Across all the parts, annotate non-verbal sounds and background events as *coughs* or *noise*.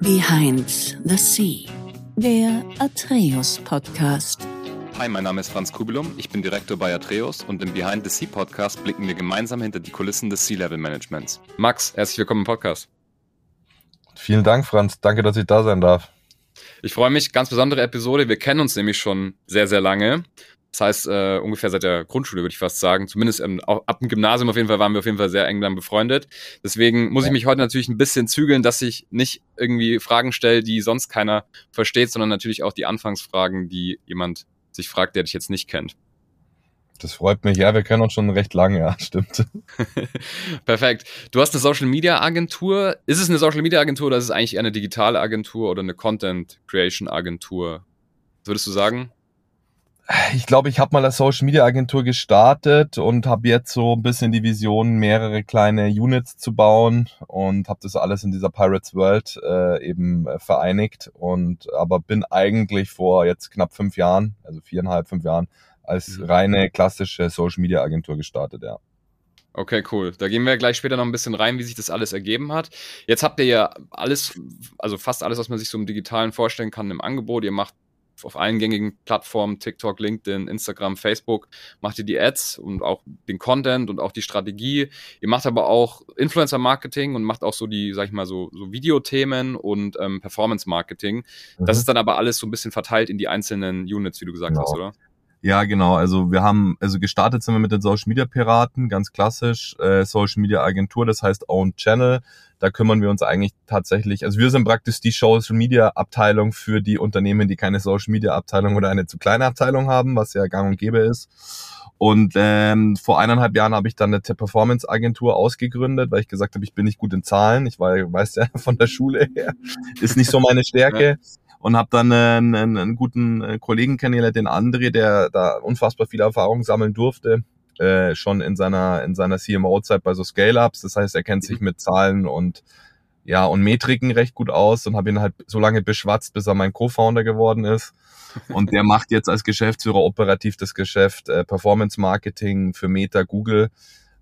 Behind the Sea, der Atreus Podcast. Hi, mein Name ist Franz Kubilum, ich bin Direktor bei Atreus und im Behind the Sea Podcast blicken wir gemeinsam hinter die Kulissen des Sea-Level Managements. Max, herzlich willkommen im Podcast. Vielen Dank, Franz. Danke, dass ich da sein darf. Ich freue mich, ganz besondere Episode. Wir kennen uns nämlich schon sehr, sehr lange. Das heißt, äh, ungefähr seit der Grundschule, würde ich fast sagen. Zumindest ähm, ab dem Gymnasium auf jeden Fall waren wir auf jeden Fall sehr eng dann befreundet. Deswegen muss ich mich heute natürlich ein bisschen zügeln, dass ich nicht irgendwie Fragen stelle, die sonst keiner versteht, sondern natürlich auch die Anfangsfragen, die jemand sich fragt, der dich jetzt nicht kennt. Das freut mich. Ja, wir kennen uns schon recht lange, ja, stimmt. *laughs* Perfekt. Du hast eine Social Media Agentur. Ist es eine Social Media Agentur oder ist es eigentlich eher eine digitale Agentur oder eine Content Creation Agentur? Was würdest du sagen? Ich glaube, ich habe mal als Social Media Agentur gestartet und habe jetzt so ein bisschen die Vision, mehrere kleine Units zu bauen und habe das alles in dieser Pirates World äh, eben äh, vereinigt und aber bin eigentlich vor jetzt knapp fünf Jahren, also viereinhalb, fünf Jahren, als mhm. reine klassische Social Media Agentur gestartet, ja. Okay, cool. Da gehen wir gleich später noch ein bisschen rein, wie sich das alles ergeben hat. Jetzt habt ihr ja alles, also fast alles, was man sich so im Digitalen vorstellen kann, im Angebot. Ihr macht auf allen gängigen Plattformen, TikTok, LinkedIn, Instagram, Facebook, macht ihr die Ads und auch den Content und auch die Strategie. Ihr macht aber auch Influencer-Marketing und macht auch so die, sag ich mal, so, so Videothemen und ähm, Performance-Marketing. Mhm. Das ist dann aber alles so ein bisschen verteilt in die einzelnen Units, wie du gesagt genau. hast, oder? Ja, genau. Also wir haben, also gestartet sind wir mit den Social Media Piraten, ganz klassisch, äh, Social Media Agentur, das heißt Own Channel. Da kümmern wir uns eigentlich tatsächlich, also wir sind praktisch die Social Media Abteilung für die Unternehmen, die keine Social Media Abteilung oder eine zu kleine Abteilung haben, was ja gang und gäbe ist. Und ähm, vor eineinhalb Jahren habe ich dann eine Performance Agentur ausgegründet, weil ich gesagt habe, ich bin nicht gut in Zahlen. Ich war, weiß ja, *laughs* von der Schule her, ist nicht so meine Stärke und habe dann einen, einen, einen guten äh, Kollegen kennengelernt, den André, der da unfassbar viel Erfahrung sammeln durfte, äh, schon in seiner in seiner CMO-Zeit bei so Scale-ups. Das heißt, er kennt sich mit Zahlen und ja und Metriken recht gut aus und habe ihn halt so lange beschwatzt, bis er mein Co-Founder geworden ist. Und der macht jetzt als Geschäftsführer operativ das Geschäft äh, Performance Marketing für Meta, Google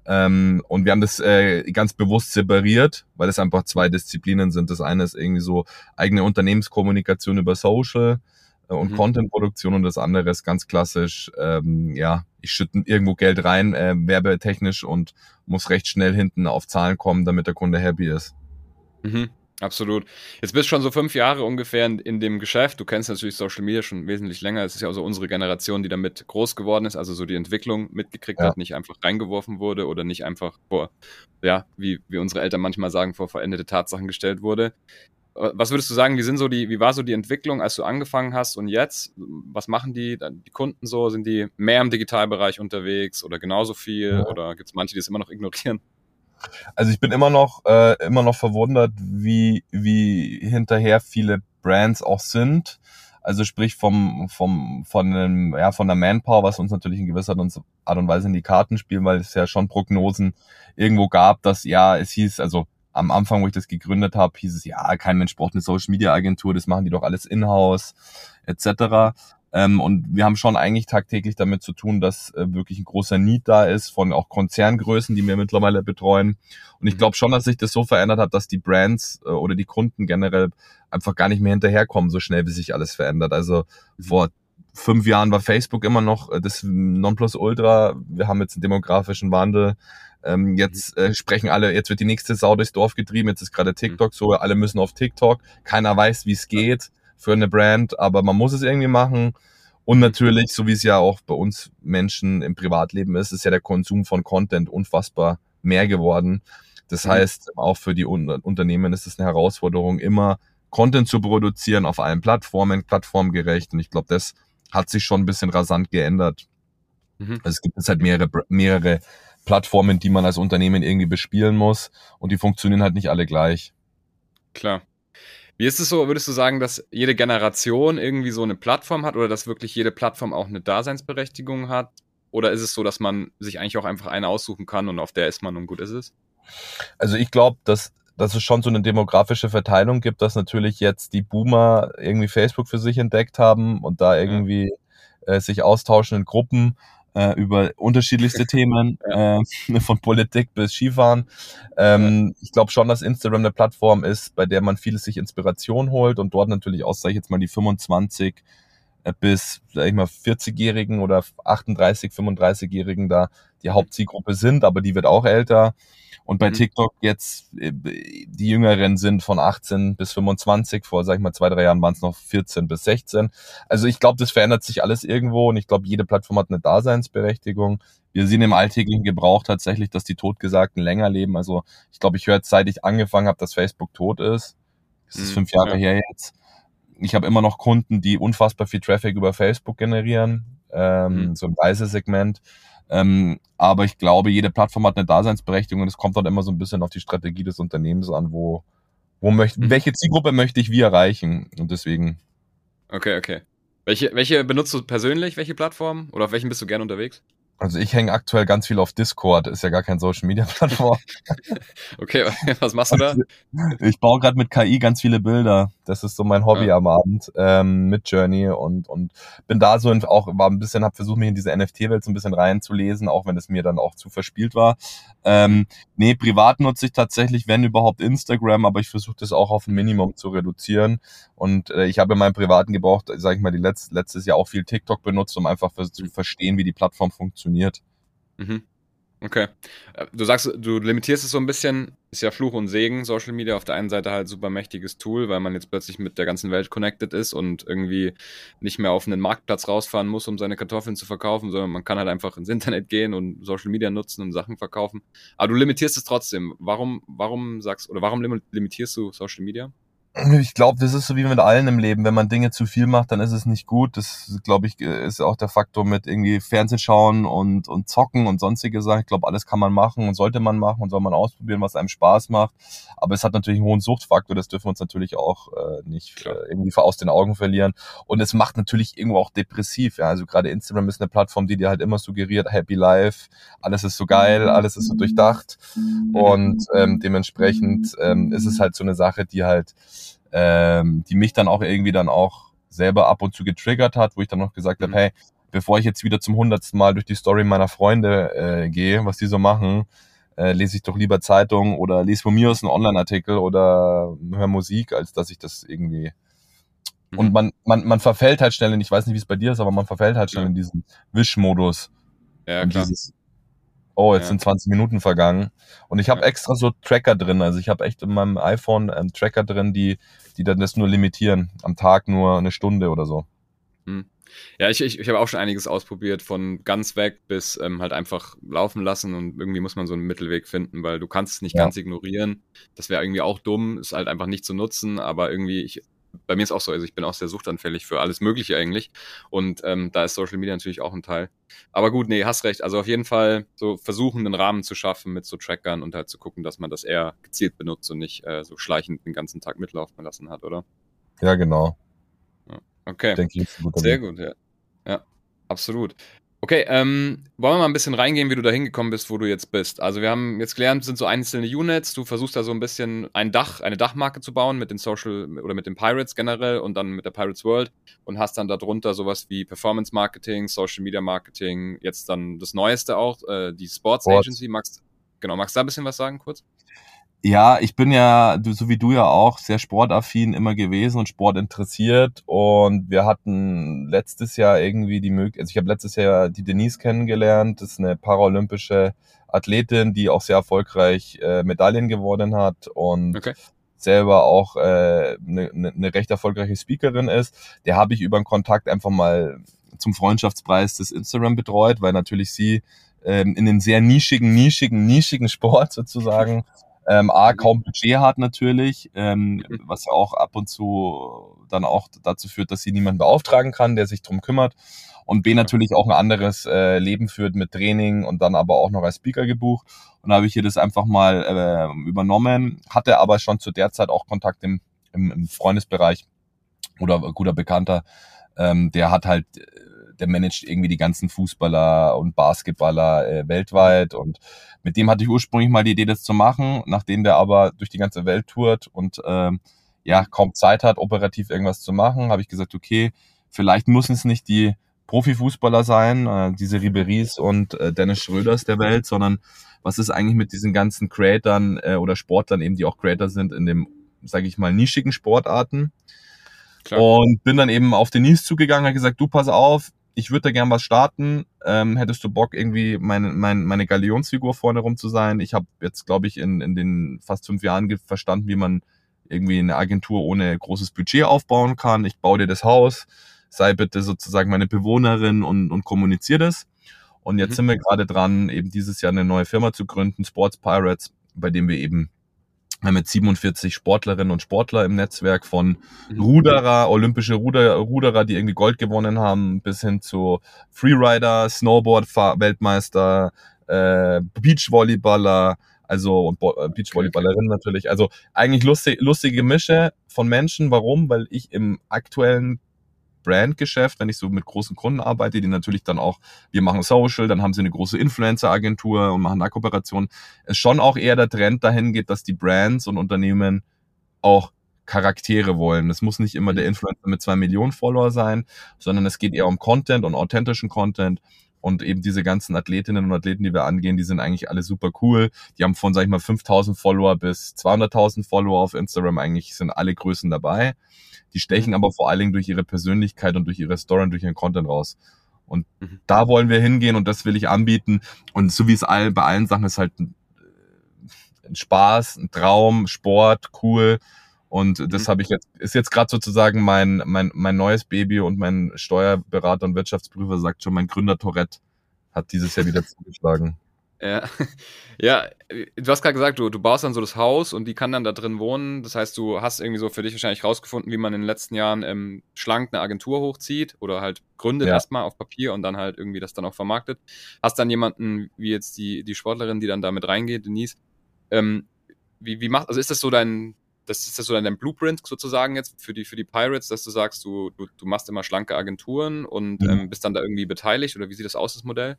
ähm, und wir haben das äh, ganz bewusst separiert, weil es einfach zwei Disziplinen sind. Das eine ist irgendwie so eigene Unternehmenskommunikation über Social äh, und mhm. Contentproduktion und das andere ist ganz klassisch, ähm, ja, ich schütte irgendwo Geld rein, äh, werbetechnisch und muss recht schnell hinten auf Zahlen kommen, damit der Kunde happy ist. Mhm. Absolut. Jetzt bist du schon so fünf Jahre ungefähr in, in, dem Geschäft. Du kennst natürlich Social Media schon wesentlich länger. Es ist ja auch so unsere Generation, die damit groß geworden ist, also so die Entwicklung mitgekriegt ja. hat, nicht einfach reingeworfen wurde oder nicht einfach vor, ja, wie, wie unsere Eltern manchmal sagen, vor veränderte Tatsachen gestellt wurde. Was würdest du sagen, wie sind so die, wie war so die Entwicklung, als du angefangen hast und jetzt? Was machen die, die Kunden so? Sind die mehr im Digitalbereich unterwegs oder genauso viel? Ja. Oder gibt es manche, die es immer noch ignorieren? Also ich bin immer noch äh, immer noch verwundert, wie wie hinterher viele Brands auch sind. Also sprich vom vom von dem, ja von der Manpower, was uns natürlich in gewisser Art und Weise in die Karten spielen, weil es ja schon Prognosen irgendwo gab, dass ja es hieß also am Anfang, wo ich das gegründet habe, hieß es ja kein Mensch braucht eine Social Media Agentur, das machen die doch alles in-house etc. Ähm, und wir haben schon eigentlich tagtäglich damit zu tun, dass äh, wirklich ein großer Need da ist von auch Konzerngrößen, die wir mittlerweile betreuen. Und ich mhm. glaube schon, dass sich das so verändert hat, dass die Brands äh, oder die Kunden generell einfach gar nicht mehr hinterherkommen, so schnell wie sich alles verändert. Also mhm. vor fünf Jahren war Facebook immer noch äh, das Nonplusultra. Wir haben jetzt einen demografischen Wandel. Ähm, jetzt äh, sprechen alle, jetzt wird die nächste Sau durchs Dorf getrieben, jetzt ist gerade TikTok so, alle müssen auf TikTok, keiner weiß, wie es geht für eine Brand, aber man muss es irgendwie machen. Und natürlich, so wie es ja auch bei uns Menschen im Privatleben ist, ist ja der Konsum von Content unfassbar mehr geworden. Das mhm. heißt, auch für die Unternehmen ist es eine Herausforderung, immer Content zu produzieren auf allen Plattformen, plattformgerecht. Und ich glaube, das hat sich schon ein bisschen rasant geändert. Mhm. Also es gibt jetzt halt mehrere, mehrere Plattformen, die man als Unternehmen irgendwie bespielen muss. Und die funktionieren halt nicht alle gleich. Klar. Wie ist es so, würdest du sagen, dass jede Generation irgendwie so eine Plattform hat oder dass wirklich jede Plattform auch eine Daseinsberechtigung hat? Oder ist es so, dass man sich eigentlich auch einfach eine aussuchen kann und auf der ist man und gut ist es? Also ich glaube, dass, dass es schon so eine demografische Verteilung gibt, dass natürlich jetzt die Boomer irgendwie Facebook für sich entdeckt haben und da irgendwie ja. äh, sich austauschen in Gruppen äh, über unterschiedlichste Themen, ja. äh, *laughs* von Politik bis Skifahren. Ähm, ja. Ich glaube schon, dass Instagram eine Plattform ist, bei der man vieles sich Inspiration holt und dort natürlich auch, sage ich jetzt mal, die 25 äh, bis, sag ich mal, 40-Jährigen oder 38, 35-Jährigen da die Hauptzielgruppe sind, aber die wird auch älter. Und bei mhm. TikTok jetzt, äh, die Jüngeren sind von 18 bis 25, vor, sag ich mal, zwei, drei Jahren waren es noch 14 bis 16. Also ich glaube, das verändert sich alles irgendwo und ich glaube, jede Plattform hat eine Daseinsberechtigung. Wir sehen im alltäglichen Gebrauch tatsächlich, dass die Totgesagten länger leben. Also ich glaube, ich höre jetzt, seit ich angefangen habe, dass Facebook tot ist. Das ist mhm, fünf Jahre ja. her jetzt ich habe immer noch Kunden, die unfassbar viel Traffic über Facebook generieren, ähm, mhm. so ein Reisesegment. Ähm, aber ich glaube, jede Plattform hat eine Daseinsberechtigung und es kommt dann immer so ein bisschen auf die Strategie des Unternehmens an, wo, wo möchte, mhm. welche Zielgruppe möchte ich wie erreichen und deswegen. Okay, okay. Welche, welche benutzt du persönlich? Welche Plattform? Oder auf welchen bist du gerne unterwegs? Also ich hänge aktuell ganz viel auf Discord, ist ja gar kein Social Media Plattform. *laughs* okay, *laughs* was machst du da? *laughs* Ich baue gerade mit KI ganz viele Bilder. Das ist so mein Hobby ja. am Abend ähm, mit Journey und und bin da so in, auch war ein bisschen habe versucht mich in diese NFT-Welt so ein bisschen reinzulesen, auch wenn es mir dann auch zu verspielt war. Ähm, nee, privat nutze ich tatsächlich, wenn überhaupt Instagram, aber ich versuche das auch auf ein Minimum zu reduzieren. Und äh, ich habe in meinem privaten Gebrauch, sage ich mal, die letzt, letztes Jahr auch viel TikTok benutzt, um einfach zu verstehen, wie die Plattform funktioniert. Mhm. Okay. Äh, du sagst, du limitierst es so ein bisschen, ist ja Fluch und Segen, Social Media. Auf der einen Seite halt super mächtiges Tool, weil man jetzt plötzlich mit der ganzen Welt connected ist und irgendwie nicht mehr auf einen Marktplatz rausfahren muss, um seine Kartoffeln zu verkaufen, sondern man kann halt einfach ins Internet gehen und Social Media nutzen und Sachen verkaufen. Aber du limitierst es trotzdem. Warum, warum sagst, oder warum limitierst du Social Media? Ich glaube, das ist so wie mit allen im Leben. Wenn man Dinge zu viel macht, dann ist es nicht gut. Das, glaube ich, ist auch der Faktor mit irgendwie Fernsehen schauen und, und zocken und sonstige Sachen. Ich glaube, alles kann man machen und sollte man machen und soll man ausprobieren, was einem Spaß macht. Aber es hat natürlich einen hohen Suchtfaktor. Das dürfen wir uns natürlich auch äh, nicht äh, irgendwie aus den Augen verlieren. Und es macht natürlich irgendwo auch depressiv. Ja? Also gerade Instagram ist eine Plattform, die dir halt immer suggeriert, Happy Life, alles ist so geil, alles ist so durchdacht. Und ähm, dementsprechend ähm, ist es halt so eine Sache, die halt ähm, die mich dann auch irgendwie dann auch selber ab und zu getriggert hat, wo ich dann noch gesagt mhm. habe, hey, bevor ich jetzt wieder zum hundertsten Mal durch die Story meiner Freunde äh, gehe, was die so machen, äh, lese ich doch lieber Zeitung oder lese von mir aus einen Online-Artikel oder höre Musik, als dass ich das irgendwie. Mhm. Und man, man, man verfällt halt schnell in, ich weiß nicht, wie es bei dir ist, aber man verfällt halt schnell ja. in diesen Wischmodus. Ja, klar. Dieses, oh, jetzt ja. sind 20 Minuten vergangen. Und ich habe ja. extra so Tracker drin. Also ich habe echt in meinem iPhone ähm, Tracker drin, die, die dann das nur limitieren. Am Tag nur eine Stunde oder so. Hm. Ja, ich, ich, ich habe auch schon einiges ausprobiert, von ganz weg bis ähm, halt einfach laufen lassen und irgendwie muss man so einen Mittelweg finden, weil du kannst es nicht ja. ganz ignorieren. Das wäre irgendwie auch dumm, ist halt einfach nicht zu nutzen, aber irgendwie, ich bei mir ist auch so, also ich bin auch sehr suchtanfällig für alles Mögliche eigentlich. Und ähm, da ist Social Media natürlich auch ein Teil. Aber gut, nee, hast recht. Also auf jeden Fall so versuchen, einen Rahmen zu schaffen mit so Trackern und halt zu gucken, dass man das eher gezielt benutzt und nicht äh, so schleichend den ganzen Tag mitlaufen lassen hat, oder? Ja, genau. Ja. Okay. Denke ich, sehr gut, ja. Ja, absolut. Okay, ähm, wollen wir mal ein bisschen reingehen, wie du da hingekommen bist, wo du jetzt bist. Also wir haben jetzt gelernt, sind so einzelne Units, du versuchst da so ein bisschen ein Dach, eine Dachmarke zu bauen mit den Social oder mit den Pirates generell und dann mit der Pirates World und hast dann darunter sowas wie Performance Marketing, Social Media Marketing, jetzt dann das Neueste auch, äh, die Sports, Agency. Magst, genau, magst du da ein bisschen was sagen kurz? Ja, ich bin ja, so wie du ja auch, sehr sportaffin immer gewesen und Sport interessiert. Und wir hatten letztes Jahr irgendwie die Möglichkeit, also ich habe letztes Jahr die Denise kennengelernt. Das ist eine paralympische Athletin, die auch sehr erfolgreich äh, Medaillen gewonnen hat und okay. selber auch äh, eine, eine recht erfolgreiche Speakerin ist. Der habe ich über einen Kontakt einfach mal zum Freundschaftspreis des Instagram betreut, weil natürlich sie ähm, in den sehr nischigen, nischigen, nischigen Sport sozusagen *laughs* ähm, A, kaum Budget hat natürlich, ähm, was ja auch ab und zu dann auch dazu führt, dass sie niemanden beauftragen kann, der sich drum kümmert. Und B, natürlich auch ein anderes äh, Leben führt mit Training und dann aber auch noch als Speaker gebucht. Und da habe ich hier das einfach mal äh, übernommen, hatte aber schon zu der Zeit auch Kontakt im, im, im Freundesbereich oder guter Bekannter, ähm, der hat halt der managt irgendwie die ganzen Fußballer und Basketballer äh, weltweit und mit dem hatte ich ursprünglich mal die Idee, das zu machen, nachdem der aber durch die ganze Welt tourt und ähm, ja kaum Zeit hat, operativ irgendwas zu machen, habe ich gesagt, okay, vielleicht müssen es nicht die Profifußballer sein, äh, diese Riberies und äh, Dennis Schröders der Welt, sondern was ist eigentlich mit diesen ganzen Creatern äh, oder Sportlern eben, die auch Creator sind in dem, sage ich mal, nischigen Sportarten. Klar. Und bin dann eben auf Denise zugegangen, hat gesagt, du pass auf, ich würde da gern was starten. Ähm, hättest du Bock, irgendwie meine, meine, meine Galionsfigur vorne rum zu sein? Ich habe jetzt, glaube ich, in, in den fast fünf Jahren verstanden, wie man irgendwie eine Agentur ohne großes Budget aufbauen kann. Ich baue dir das Haus, sei bitte sozusagen meine Bewohnerin und, und kommuniziere das. Und jetzt mhm. sind wir gerade dran, eben dieses Jahr eine neue Firma zu gründen, Sports Pirates, bei dem wir eben wir haben jetzt 47 Sportlerinnen und Sportler im Netzwerk von mhm. Ruderer, olympische Ruder, Ruderer, die irgendwie Gold gewonnen haben, bis hin zu Freerider, Snowboard-Weltmeister, äh, Beachvolleyballer, also und äh, Beachvolleyballerinnen natürlich. Also eigentlich lustig, lustige Mische von Menschen. Warum? Weil ich im aktuellen Brandgeschäft, wenn ich so mit großen Kunden arbeite, die natürlich dann auch, wir machen Social, dann haben sie eine große Influencer-Agentur und machen da Kooperationen, es schon auch eher der Trend dahin geht, dass die Brands und Unternehmen auch Charaktere wollen. Es muss nicht immer der Influencer mit zwei Millionen Follower sein, sondern es geht eher um Content und authentischen Content. Und eben diese ganzen Athletinnen und Athleten, die wir angehen, die sind eigentlich alle super cool. Die haben von, sag ich mal, 5000 Follower bis 200.000 Follower auf Instagram. Eigentlich sind alle Größen dabei. Die stechen mhm. aber vor allen Dingen durch ihre Persönlichkeit und durch ihre Story und durch ihren Content raus. Und mhm. da wollen wir hingehen und das will ich anbieten. Und so wie es all, bei allen Sachen ist halt ein, ein Spaß, ein Traum, Sport, cool. Und das mhm. habe ich jetzt, ist jetzt gerade sozusagen mein, mein, mein neues Baby und mein Steuerberater und Wirtschaftsprüfer sagt schon, mein Gründer Tourette hat dieses Jahr wieder zugeschlagen. Ja. *laughs* ja, du hast gerade gesagt, du, du baust dann so das Haus und die kann dann da drin wohnen. Das heißt, du hast irgendwie so für dich wahrscheinlich rausgefunden, wie man in den letzten Jahren ähm, schlank eine Agentur hochzieht oder halt gründet ja. erstmal auf Papier und dann halt irgendwie das dann auch vermarktet. Hast dann jemanden, wie jetzt die, die Sportlerin, die dann da mit reingeht, Denise. Ähm, wie, wie macht, also ist das so dein, das ist das so dein Blueprint sozusagen jetzt für die, für die Pirates, dass du sagst, du, du, du machst immer schlanke Agenturen und mhm. ähm, bist dann da irgendwie beteiligt oder wie sieht das aus, das Modell?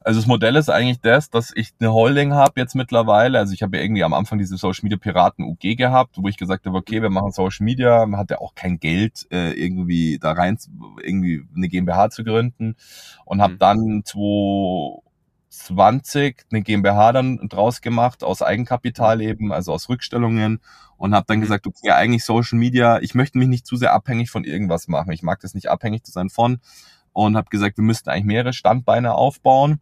Also das Modell ist eigentlich das, dass ich eine Holding habe jetzt mittlerweile. Also ich habe ja irgendwie am Anfang diese Social Media Piraten UG gehabt, wo ich gesagt habe, okay, wir machen Social Media, man hat ja auch kein Geld, äh, irgendwie da rein, irgendwie eine GmbH zu gründen und habe mhm. dann 2020 eine GmbH dann draus gemacht, aus Eigenkapital eben, also aus Rückstellungen und habe dann mhm. gesagt, okay, eigentlich Social Media, ich möchte mich nicht zu sehr abhängig von irgendwas machen. Ich mag das nicht abhängig zu sein von und habe gesagt, wir müssten eigentlich mehrere Standbeine aufbauen.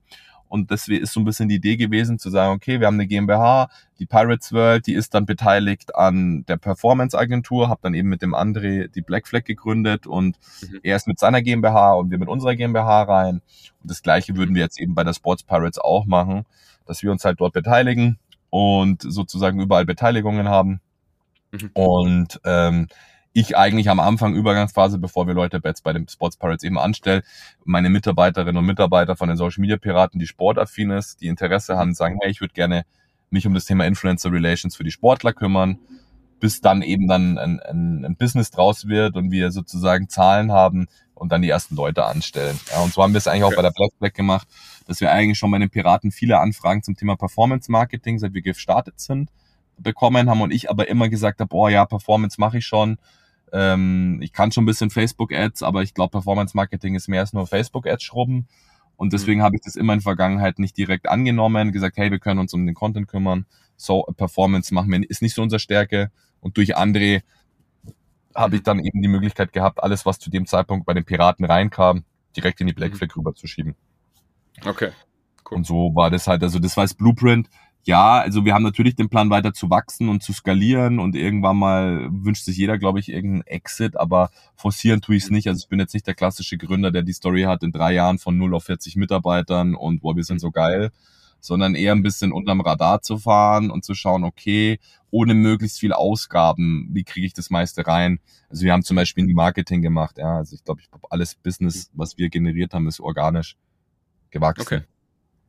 Und das ist so ein bisschen die Idee gewesen, zu sagen, okay, wir haben eine GmbH, die Pirates World, die ist dann beteiligt an der Performance-Agentur, habe dann eben mit dem André die Black Flag gegründet und mhm. er ist mit seiner GmbH und wir mit unserer GmbH rein. Und das gleiche würden wir jetzt eben bei der Sports Pirates auch machen, dass wir uns halt dort beteiligen und sozusagen überall Beteiligungen haben. Mhm. Und ähm, ich eigentlich am Anfang Übergangsphase, bevor wir Leute jetzt bei den Sports Pirates eben anstellen, meine Mitarbeiterinnen und Mitarbeiter von den Social Media Piraten, die sportaffin ist, die Interesse haben, sagen, hey, ich würde gerne mich um das Thema Influencer Relations für die Sportler kümmern, bis dann eben dann ein, ein, ein Business draus wird und wir sozusagen Zahlen haben und dann die ersten Leute anstellen. Ja, und so haben wir es eigentlich auch bei der Black gemacht, dass wir eigentlich schon bei den Piraten viele Anfragen zum Thema Performance Marketing, seit wir gestartet sind, bekommen haben und ich aber immer gesagt habe, boah ja, Performance mache ich schon, ähm, ich kann schon ein bisschen Facebook-Ads, aber ich glaube, Performance-Marketing ist mehr als nur Facebook-Ads schrubben. Und mhm. deswegen mhm. habe ich das immer in der Vergangenheit nicht direkt angenommen, gesagt, hey, wir können uns um den Content kümmern. So, Performance machen wir, ist nicht so unsere Stärke. Und durch André habe ich dann eben die Möglichkeit gehabt, alles, was zu dem Zeitpunkt bei den Piraten reinkam, direkt in die Black mhm. Flag rüberzuschieben. Okay. Cool. Und so war das halt, also das war das Blueprint ja, also wir haben natürlich den Plan weiter zu wachsen und zu skalieren und irgendwann mal wünscht sich jeder, glaube ich, irgendeinen Exit, aber forcieren tue ich es nicht. Also ich bin jetzt nicht der klassische Gründer, der die Story hat in drei Jahren von 0 auf 40 Mitarbeitern und boah, wir sind so geil, sondern eher ein bisschen unterm Radar zu fahren und zu schauen, okay, ohne möglichst viel Ausgaben, wie kriege ich das meiste rein? Also wir haben zum Beispiel die Marketing gemacht, ja, also ich glaube, ich glaube, alles Business, was wir generiert haben, ist organisch gewachsen. Okay.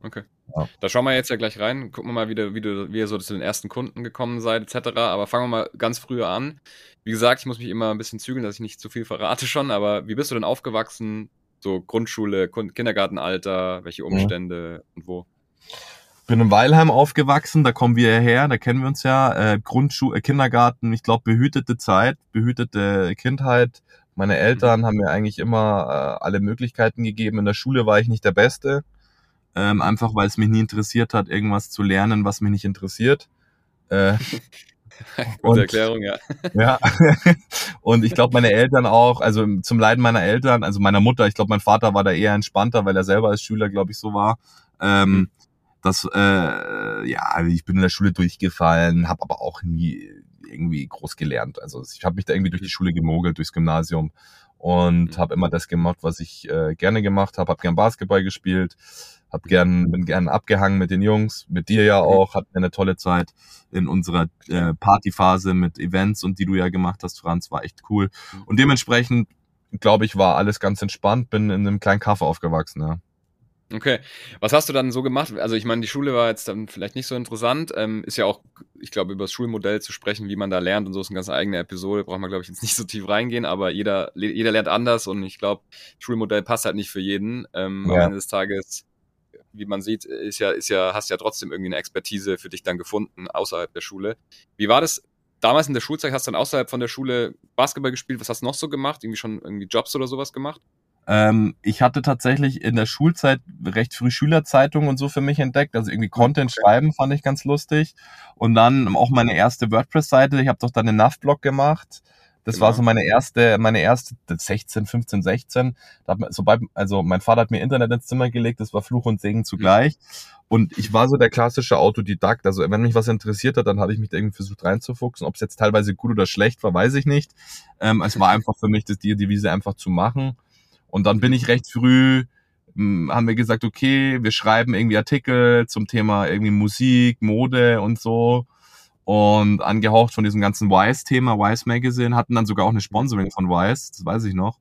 Okay. Ja. Da schauen wir jetzt ja gleich rein. Gucken wir mal, wie, du, wie, du, wie ihr so zu den ersten Kunden gekommen seid, etc. Aber fangen wir mal ganz früher an. Wie gesagt, ich muss mich immer ein bisschen zügeln, dass ich nicht zu viel verrate schon. Aber wie bist du denn aufgewachsen? So Grundschule, Kindergartenalter, welche Umstände mhm. und wo? bin in Weilheim aufgewachsen, da kommen wir her, da kennen wir uns ja. Äh, Grundschule, äh, Kindergarten, ich glaube behütete Zeit, behütete Kindheit, Meine Eltern haben mir eigentlich immer äh, alle Möglichkeiten gegeben. In der Schule war ich nicht der Beste, ähm, einfach weil es mich nie interessiert hat, irgendwas zu lernen, was mich nicht interessiert. Äh, *laughs* Gute und, Erklärung, ja. Ja. *laughs* und ich glaube, meine Eltern auch, also zum Leiden meiner Eltern, also meiner Mutter, ich glaube, mein Vater war da eher entspannter, weil er selber als Schüler, glaube ich, so war. Ähm, mhm. das, äh, ja, ich bin in der Schule durchgefallen, habe aber auch nie irgendwie groß gelernt. Also ich habe mich da irgendwie durch die Schule gemogelt, durchs Gymnasium und mhm. habe immer das gemacht, was ich äh, gerne gemacht habe. Habe gern Basketball gespielt, hab gern, bin gern abgehangen mit den Jungs, mit dir ja mhm. auch, hatten eine tolle Zeit in unserer äh, Partyphase mit Events und die du ja gemacht hast, Franz, war echt cool. Mhm. Und dementsprechend, glaube ich, war alles ganz entspannt, bin in einem kleinen Kaffee aufgewachsen, ja. Okay. Was hast du dann so gemacht? Also ich meine, die Schule war jetzt dann vielleicht nicht so interessant. Ähm, ist ja auch, ich glaube, über das Schulmodell zu sprechen, wie man da lernt und so ist eine ganz eigene Episode. Braucht man, glaube ich, jetzt nicht so tief reingehen, aber jeder, jeder lernt anders und ich glaube, Schulmodell passt halt nicht für jeden. Ähm, ja. Am Ende des Tages wie man sieht, ist ja, ist ja, hast ja trotzdem irgendwie eine Expertise für dich dann gefunden außerhalb der Schule. Wie war das damals in der Schulzeit? Hast du dann außerhalb von der Schule Basketball gespielt? Was hast du noch so gemacht? Irgendwie schon irgendwie Jobs oder sowas gemacht? Ähm, ich hatte tatsächlich in der Schulzeit recht früh Schülerzeitungen und so für mich entdeckt. Also irgendwie Content schreiben fand ich ganz lustig. Und dann auch meine erste WordPress-Seite. Ich habe doch dann einen NAV-Blog gemacht. Das genau. war so meine erste, meine erste 16, 15, 16. Da sobald, also mein Vater hat mir Internet ins Zimmer gelegt, das war Fluch und Segen zugleich. Und ich war so der klassische Autodidakt. Also wenn mich was interessiert hat, dann habe ich mich da irgendwie versucht reinzufuchsen. Ob es jetzt teilweise gut oder schlecht war, weiß ich nicht. Ähm, es war einfach für mich das die Devise einfach zu machen. Und dann bin ich recht früh, hm, haben wir gesagt, okay, wir schreiben irgendwie Artikel zum Thema irgendwie Musik, Mode und so und angehaucht von diesem ganzen Wise-Thema, Wise Magazine, hatten dann sogar auch eine Sponsoring von Wise, das weiß ich noch.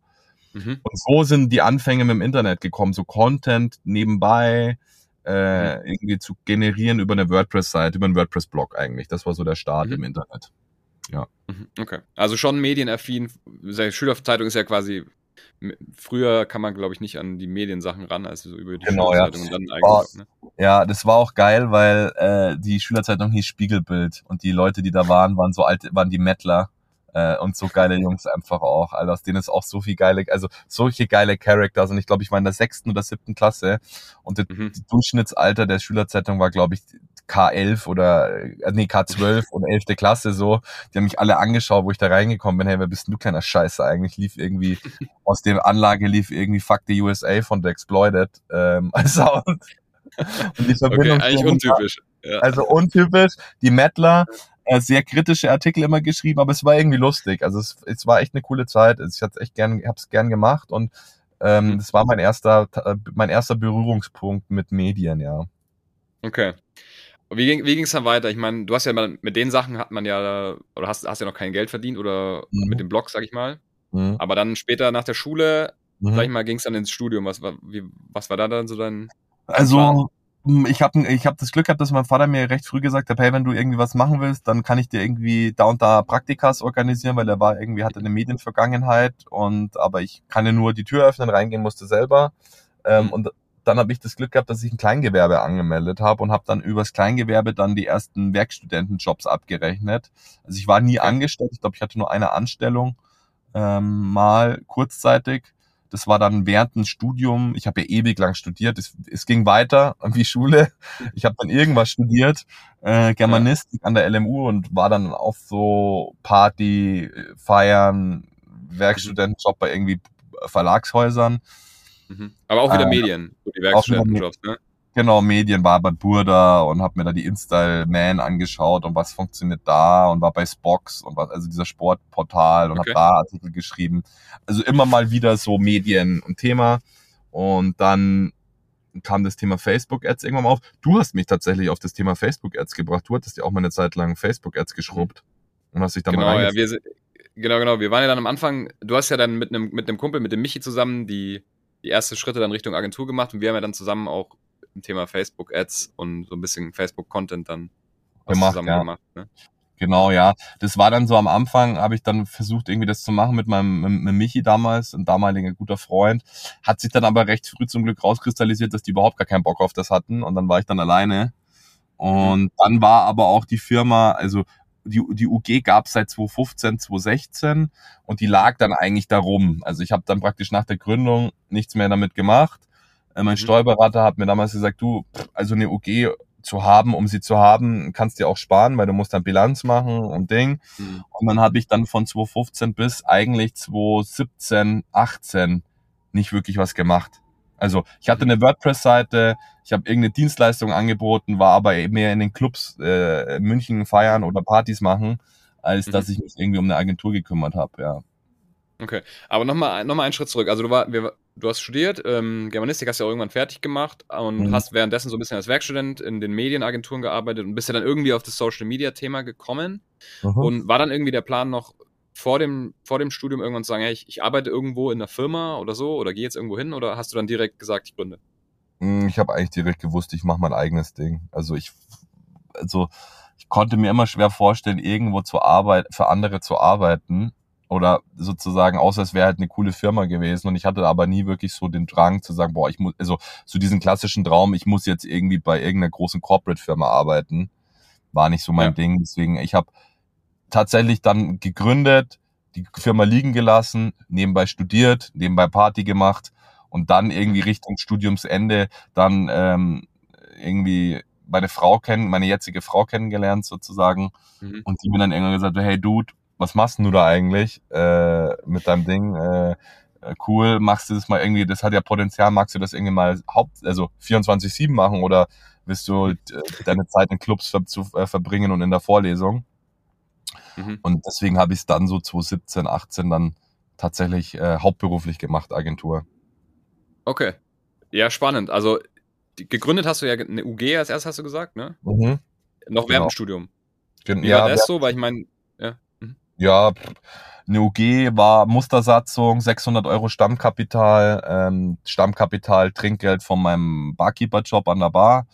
Mhm. Und so sind die Anfänge mit dem Internet gekommen, so Content nebenbei äh, mhm. irgendwie zu generieren über eine WordPress-Seite, über einen WordPress-Blog eigentlich. Das war so der Start mhm. im Internet. Ja. Mhm. Okay. Also schon medienaffin. Schülerzeitung ist ja quasi früher kann man, glaube ich, nicht an die Mediensachen ran, also so über die genau, Schülerzeitung ja. und dann eigentlich. Ne? Ja, das war auch geil, weil äh, die Schülerzeitung hieß Spiegelbild und die Leute, die da waren, waren so alte, waren die Mettler äh, und so geile Jungs einfach auch. Also aus denen ist auch so viel geile, also solche geile Characters. Und ich glaube, ich war in der sechsten oder siebten Klasse und das mhm. Durchschnittsalter der Schülerzeitung war, glaube ich, K11 oder äh, nee, K12 und 11. Klasse so. Die haben mich alle angeschaut, wo ich da reingekommen bin. Hey, wer bist denn du kleiner Scheiße eigentlich? Lief irgendwie *laughs* aus der Anlage lief irgendwie Fuck the USA von The Exploited ähm, *laughs* als Sound. Und die Verbindung okay, eigentlich untypisch. Ja. Also untypisch. Die Mettler sehr kritische Artikel immer geschrieben, aber es war irgendwie lustig. Also es, es war echt eine coole Zeit. Also ich hatte echt gern, hab's gern gemacht und ähm, mhm. das war mein erster, mein erster Berührungspunkt mit Medien, ja. Okay. Wie ging wie ging's dann weiter? Ich meine, du hast ja mal, mit den Sachen hat man ja, oder hast, hast ja noch kein Geld verdient oder mhm. mit dem Blog, sag ich mal. Mhm. Aber dann später nach der Schule, mhm. sag ich mal, ging's dann ins Studium. Was war, wie, was war da dann so dein. Also, Plan? Hm, ich habe ich hab das Glück gehabt, dass mein Vater mir recht früh gesagt hat, hey, wenn du irgendwie was machen willst, dann kann ich dir irgendwie da und da Praktikas organisieren, weil er war irgendwie, hatte eine Medienvergangenheit und aber ich kann ja nur die Tür öffnen, reingehen musste selber. Ähm, mhm. Und dann habe ich das Glück gehabt, dass ich ein Kleingewerbe angemeldet habe und habe dann übers Kleingewerbe dann die ersten Werkstudentenjobs abgerechnet. Also ich war nie angestellt, ich glaube, ich hatte nur eine Anstellung ähm, mal kurzzeitig das war dann während dem Studium, ich habe ja ewig lang studiert, es, es ging weiter wie Schule. *laughs* Ich habe dann irgendwas studiert, äh, Germanistik an der LMU und war dann auf so Party, Feiern, Werkstudentenjob bei irgendwie Verlagshäusern. Mhm. Aber auch wieder äh, Medien, die Werkstudentenjobs, ne? Genau, Medien war bei Burda und habe mir da die InStyle Man angeschaut und was funktioniert da und war bei Spox und was, also dieser Sportportal und okay. habe da Artikel geschrieben. Also immer mal wieder so Medien und Thema. Und dann kam das Thema Facebook-Ads irgendwann mal auf. Du hast mich tatsächlich auf das Thema Facebook-Ads gebracht. Du hattest ja auch mal eine Zeit lang Facebook-Ads geschrubbt und hast dich da genau, mal ja, wir, Genau, genau. Wir waren ja dann am Anfang, du hast ja dann mit einem mit einem Kumpel, mit dem Michi zusammen die, die ersten Schritte dann Richtung Agentur gemacht und wir haben ja dann zusammen auch im Thema Facebook-Ads und so ein bisschen Facebook-Content dann gemacht, zusammen ja. gemacht. Ne? Genau, ja. Das war dann so am Anfang, habe ich dann versucht, irgendwie das zu machen mit meinem mit, mit Michi damals, ein damaliger guter Freund. Hat sich dann aber recht früh zum Glück rauskristallisiert, dass die überhaupt gar keinen Bock auf das hatten. Und dann war ich dann alleine. Und dann war aber auch die Firma, also die, die UG gab es seit 2015, 2016 und die lag dann eigentlich darum. Also ich habe dann praktisch nach der Gründung nichts mehr damit gemacht. Äh, mein mhm. Steuerberater hat mir damals gesagt, du, also eine UG zu haben, um sie zu haben, kannst dir auch sparen, weil du musst dann Bilanz machen und Ding. Mhm. Und dann habe ich dann von 2015 bis eigentlich 2017, 18 nicht wirklich was gemacht. Also ich hatte eine WordPress-Seite, ich habe irgendeine Dienstleistung angeboten, war aber mehr in den Clubs äh, München feiern oder Partys machen, als mhm. dass ich mich irgendwie um eine Agentur gekümmert habe, ja. Okay, aber nochmal noch mal einen Schritt zurück. Also du, war, wir, du hast studiert, ähm, Germanistik hast du ja irgendwann fertig gemacht und mhm. hast währenddessen so ein bisschen als Werkstudent in den Medienagenturen gearbeitet und bist ja dann irgendwie auf das Social-Media-Thema gekommen. Mhm. Und war dann irgendwie der Plan noch vor dem, vor dem Studium irgendwann zu sagen, hey, ich, ich arbeite irgendwo in einer Firma oder so oder gehe jetzt irgendwo hin oder hast du dann direkt gesagt, ich gründe? Hm, ich habe eigentlich direkt gewusst, ich mache mein eigenes Ding. Also ich, also ich konnte mir immer schwer vorstellen, irgendwo zu arbeiten, für andere zu arbeiten oder sozusagen, außer es wäre halt eine coole Firma gewesen und ich hatte aber nie wirklich so den Drang zu sagen, boah, ich muss, also so diesen klassischen Traum, ich muss jetzt irgendwie bei irgendeiner großen Corporate-Firma arbeiten, war nicht so mein ja. Ding. Deswegen, ich habe tatsächlich dann gegründet, die Firma liegen gelassen, nebenbei studiert, nebenbei Party gemacht und dann irgendwie Richtung Studiumsende dann ähm, irgendwie meine Frau kennen, meine jetzige Frau kennengelernt sozusagen mhm. und die mir dann irgendwann gesagt, hey Dude, was machst du da eigentlich äh, mit deinem Ding? Äh, cool, machst du das mal irgendwie, das hat ja Potenzial, magst du das irgendwie mal Haupt, also 24-7 machen oder willst du äh, deine Zeit in Clubs ver zu, äh, verbringen und in der Vorlesung? Mhm. Und deswegen habe ich es dann so 2017, 18 dann tatsächlich äh, hauptberuflich gemacht, Agentur. Okay. Ja, spannend. Also die, gegründet hast du ja eine UG als erstes, hast du gesagt, ne? Mhm. Noch während genau. dem Studium. Wie ja, war das so? Weil ich meine, ja. Eine UG war Mustersatzung, 600 Euro Stammkapital, ähm, Stammkapital, Trinkgeld von meinem Barkeeper-Job an der Bar.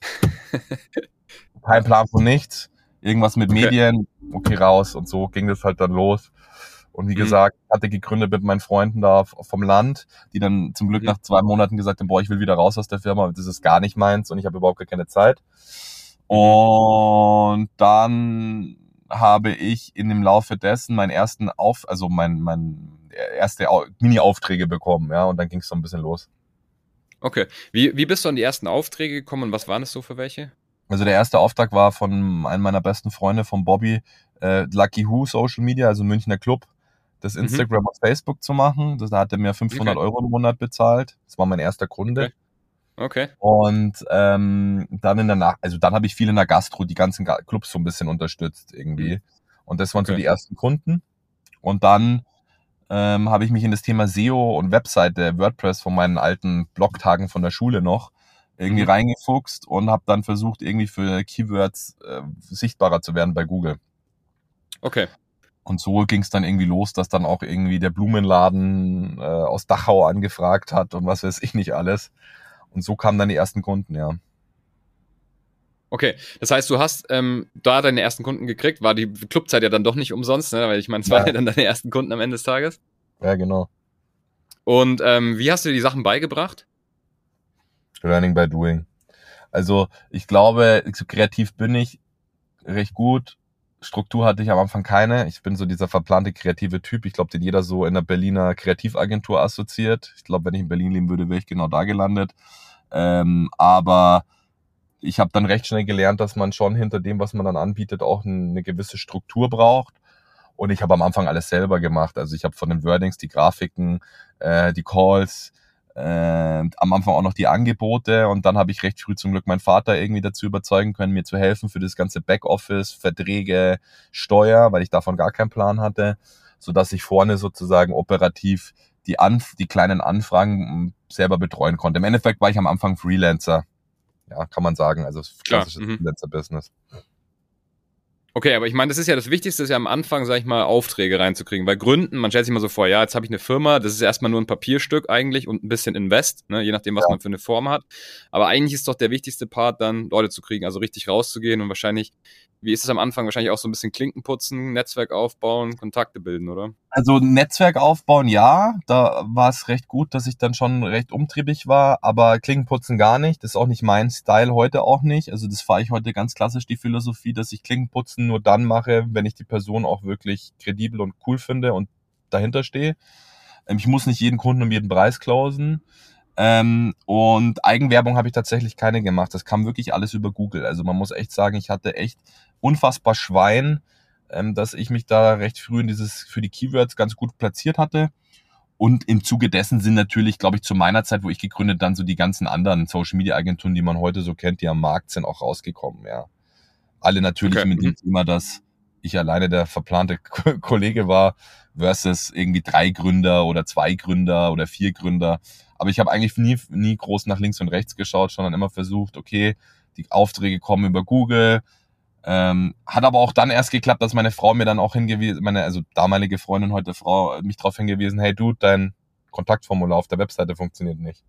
*laughs* Kein Plan von nichts. Irgendwas mit okay. Medien, okay, raus. Und so ging das halt dann los. Und wie mhm. gesagt, hatte gegründet mit meinen Freunden da vom Land, die dann zum Glück mhm. nach zwei Monaten gesagt haben, boah, ich will wieder raus aus der Firma, das ist gar nicht meins und ich habe überhaupt gar keine Zeit. Mhm. Und dann habe ich in dem Laufe dessen meinen ersten Auf, also mein, mein erste Mini-Aufträge bekommen, ja, und dann ging es so ein bisschen los. Okay. Wie, wie bist du an die ersten Aufträge gekommen und was waren es so für welche? Also der erste Auftrag war von einem meiner besten Freunde, von Bobby, äh, Lucky Who Social Media, also Münchner Club, das mhm. Instagram mhm. und Facebook zu machen. Das, da hat er mir 500 okay. Euro im Monat bezahlt. Das war mein erster Kunde. Okay. Okay. Und ähm, dann in der Nacht, also dann habe ich viel in der Gastro die ganzen Clubs so ein bisschen unterstützt irgendwie. Mhm. Und das waren okay. so die ersten Kunden. Und dann ähm, habe ich mich in das Thema SEO und Webseite WordPress von meinen alten Blogtagen von der Schule noch irgendwie mhm. reingefuchst und habe dann versucht, irgendwie für Keywords äh, sichtbarer zu werden bei Google. Okay. Und so ging es dann irgendwie los, dass dann auch irgendwie der Blumenladen äh, aus Dachau angefragt hat und was weiß ich nicht alles. Und so kamen dann die ersten Kunden, ja. Okay, das heißt, du hast ähm, da deine ersten Kunden gekriegt, war die Clubzeit ja dann doch nicht umsonst, ne? weil ich meine, es ja. waren ja dann deine ersten Kunden am Ende des Tages. Ja, genau. Und ähm, wie hast du dir die Sachen beigebracht? Learning by doing. Also ich glaube, so kreativ bin ich recht gut. Struktur hatte ich am Anfang keine. Ich bin so dieser verplante kreative Typ. Ich glaube, den jeder so in der Berliner Kreativagentur assoziiert. Ich glaube, wenn ich in Berlin leben würde, wäre ich genau da gelandet. Ähm, aber ich habe dann recht schnell gelernt, dass man schon hinter dem, was man dann anbietet, auch eine gewisse Struktur braucht. Und ich habe am Anfang alles selber gemacht. Also ich habe von den Wordings die Grafiken, äh, die Calls, äh, am Anfang auch noch die Angebote und dann habe ich recht früh zum Glück meinen Vater irgendwie dazu überzeugen können, mir zu helfen für das ganze Backoffice, Verträge, Steuer, weil ich davon gar keinen Plan hatte, so dass ich vorne sozusagen operativ die, Anf die kleinen Anfragen hm, selber betreuen konnte. Im Endeffekt war ich am Anfang Freelancer, ja, kann man sagen, also klassisches mhm. Freelancer-Business. Okay, aber ich meine, das ist ja das Wichtigste, ist ja am Anfang, sag ich mal, Aufträge reinzukriegen. Weil Gründen, man stellt sich mal so vor, ja, jetzt habe ich eine Firma, das ist erstmal nur ein Papierstück eigentlich und ein bisschen Invest, ne, je nachdem, was ja. man für eine Form hat. Aber eigentlich ist doch der wichtigste Part dann, Leute zu kriegen, also richtig rauszugehen und wahrscheinlich, wie ist es am Anfang, wahrscheinlich auch so ein bisschen Klinken putzen, Netzwerk aufbauen, Kontakte bilden, oder? Also Netzwerk aufbauen, ja, da war es recht gut, dass ich dann schon recht umtriebig war, aber Klinkenputzen gar nicht. Das ist auch nicht mein Style heute auch nicht. Also das fahre ich heute ganz klassisch die Philosophie, dass ich Klinkenputzen nur dann mache, wenn ich die Person auch wirklich kredibel und cool finde und dahinter stehe. Ähm, ich muss nicht jeden Kunden um jeden Preis klausen. Ähm, und Eigenwerbung habe ich tatsächlich keine gemacht. Das kam wirklich alles über Google. Also man muss echt sagen, ich hatte echt unfassbar Schwein, ähm, dass ich mich da recht früh in dieses für die Keywords ganz gut platziert hatte. Und im Zuge dessen sind natürlich, glaube ich, zu meiner Zeit, wo ich gegründet, dann so die ganzen anderen Social Media Agenturen, die man heute so kennt, die am Markt sind, auch rausgekommen, ja. Alle natürlich okay. mit dem mhm. Thema, dass ich alleine der verplante *laughs* Kollege war, versus irgendwie drei Gründer oder zwei Gründer oder vier Gründer. Aber ich habe eigentlich nie, nie groß nach links und rechts geschaut, sondern immer versucht, okay, die Aufträge kommen über Google, ähm, hat aber auch dann erst geklappt, dass meine Frau mir dann auch hingewiesen, meine also damalige Freundin heute Frau mich darauf hingewiesen, hey du, dein Kontaktformular auf der Webseite funktioniert nicht.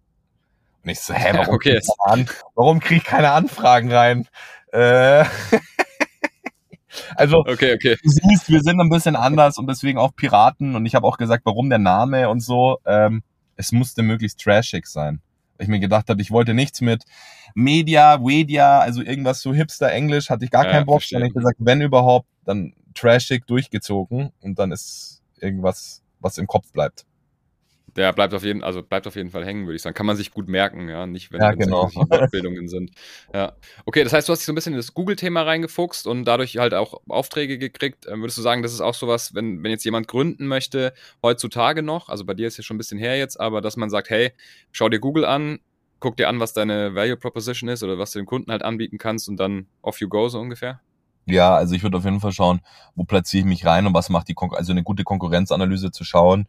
Und ich so, hä, warum, okay. krieg, warum krieg ich keine Anfragen rein? Äh, *laughs* also okay, okay. du siehst, wir sind ein bisschen anders und deswegen auch Piraten und ich habe auch gesagt, warum der Name und so. Ähm, es musste möglichst trashig sein. Weil ich mir gedacht habe, ich wollte nichts mit Media, Wedia, also irgendwas so hipster Englisch, hatte ich gar ja, keinen Bock. Dann habe ich gesagt, wenn überhaupt, dann trashig durchgezogen und dann ist irgendwas, was im Kopf bleibt. Der bleibt auf jeden, also bleibt auf jeden Fall hängen, würde ich sagen. Kann man sich gut merken, ja, nicht wenn ja, genau. Wortbildungen sind. Ja. Okay, das heißt, du hast dich so ein bisschen in das Google-Thema reingefuchst und dadurch halt auch Aufträge gekriegt. Ähm, würdest du sagen, das ist auch sowas, wenn, wenn jetzt jemand gründen möchte, heutzutage noch, also bei dir ist ja schon ein bisschen her jetzt, aber dass man sagt, hey, schau dir Google an, guck dir an, was deine Value Proposition ist oder was du dem Kunden halt anbieten kannst und dann off you go so ungefähr? Ja, also ich würde auf jeden Fall schauen, wo platziere ich mich rein und was macht die Kon also eine gute Konkurrenzanalyse zu schauen,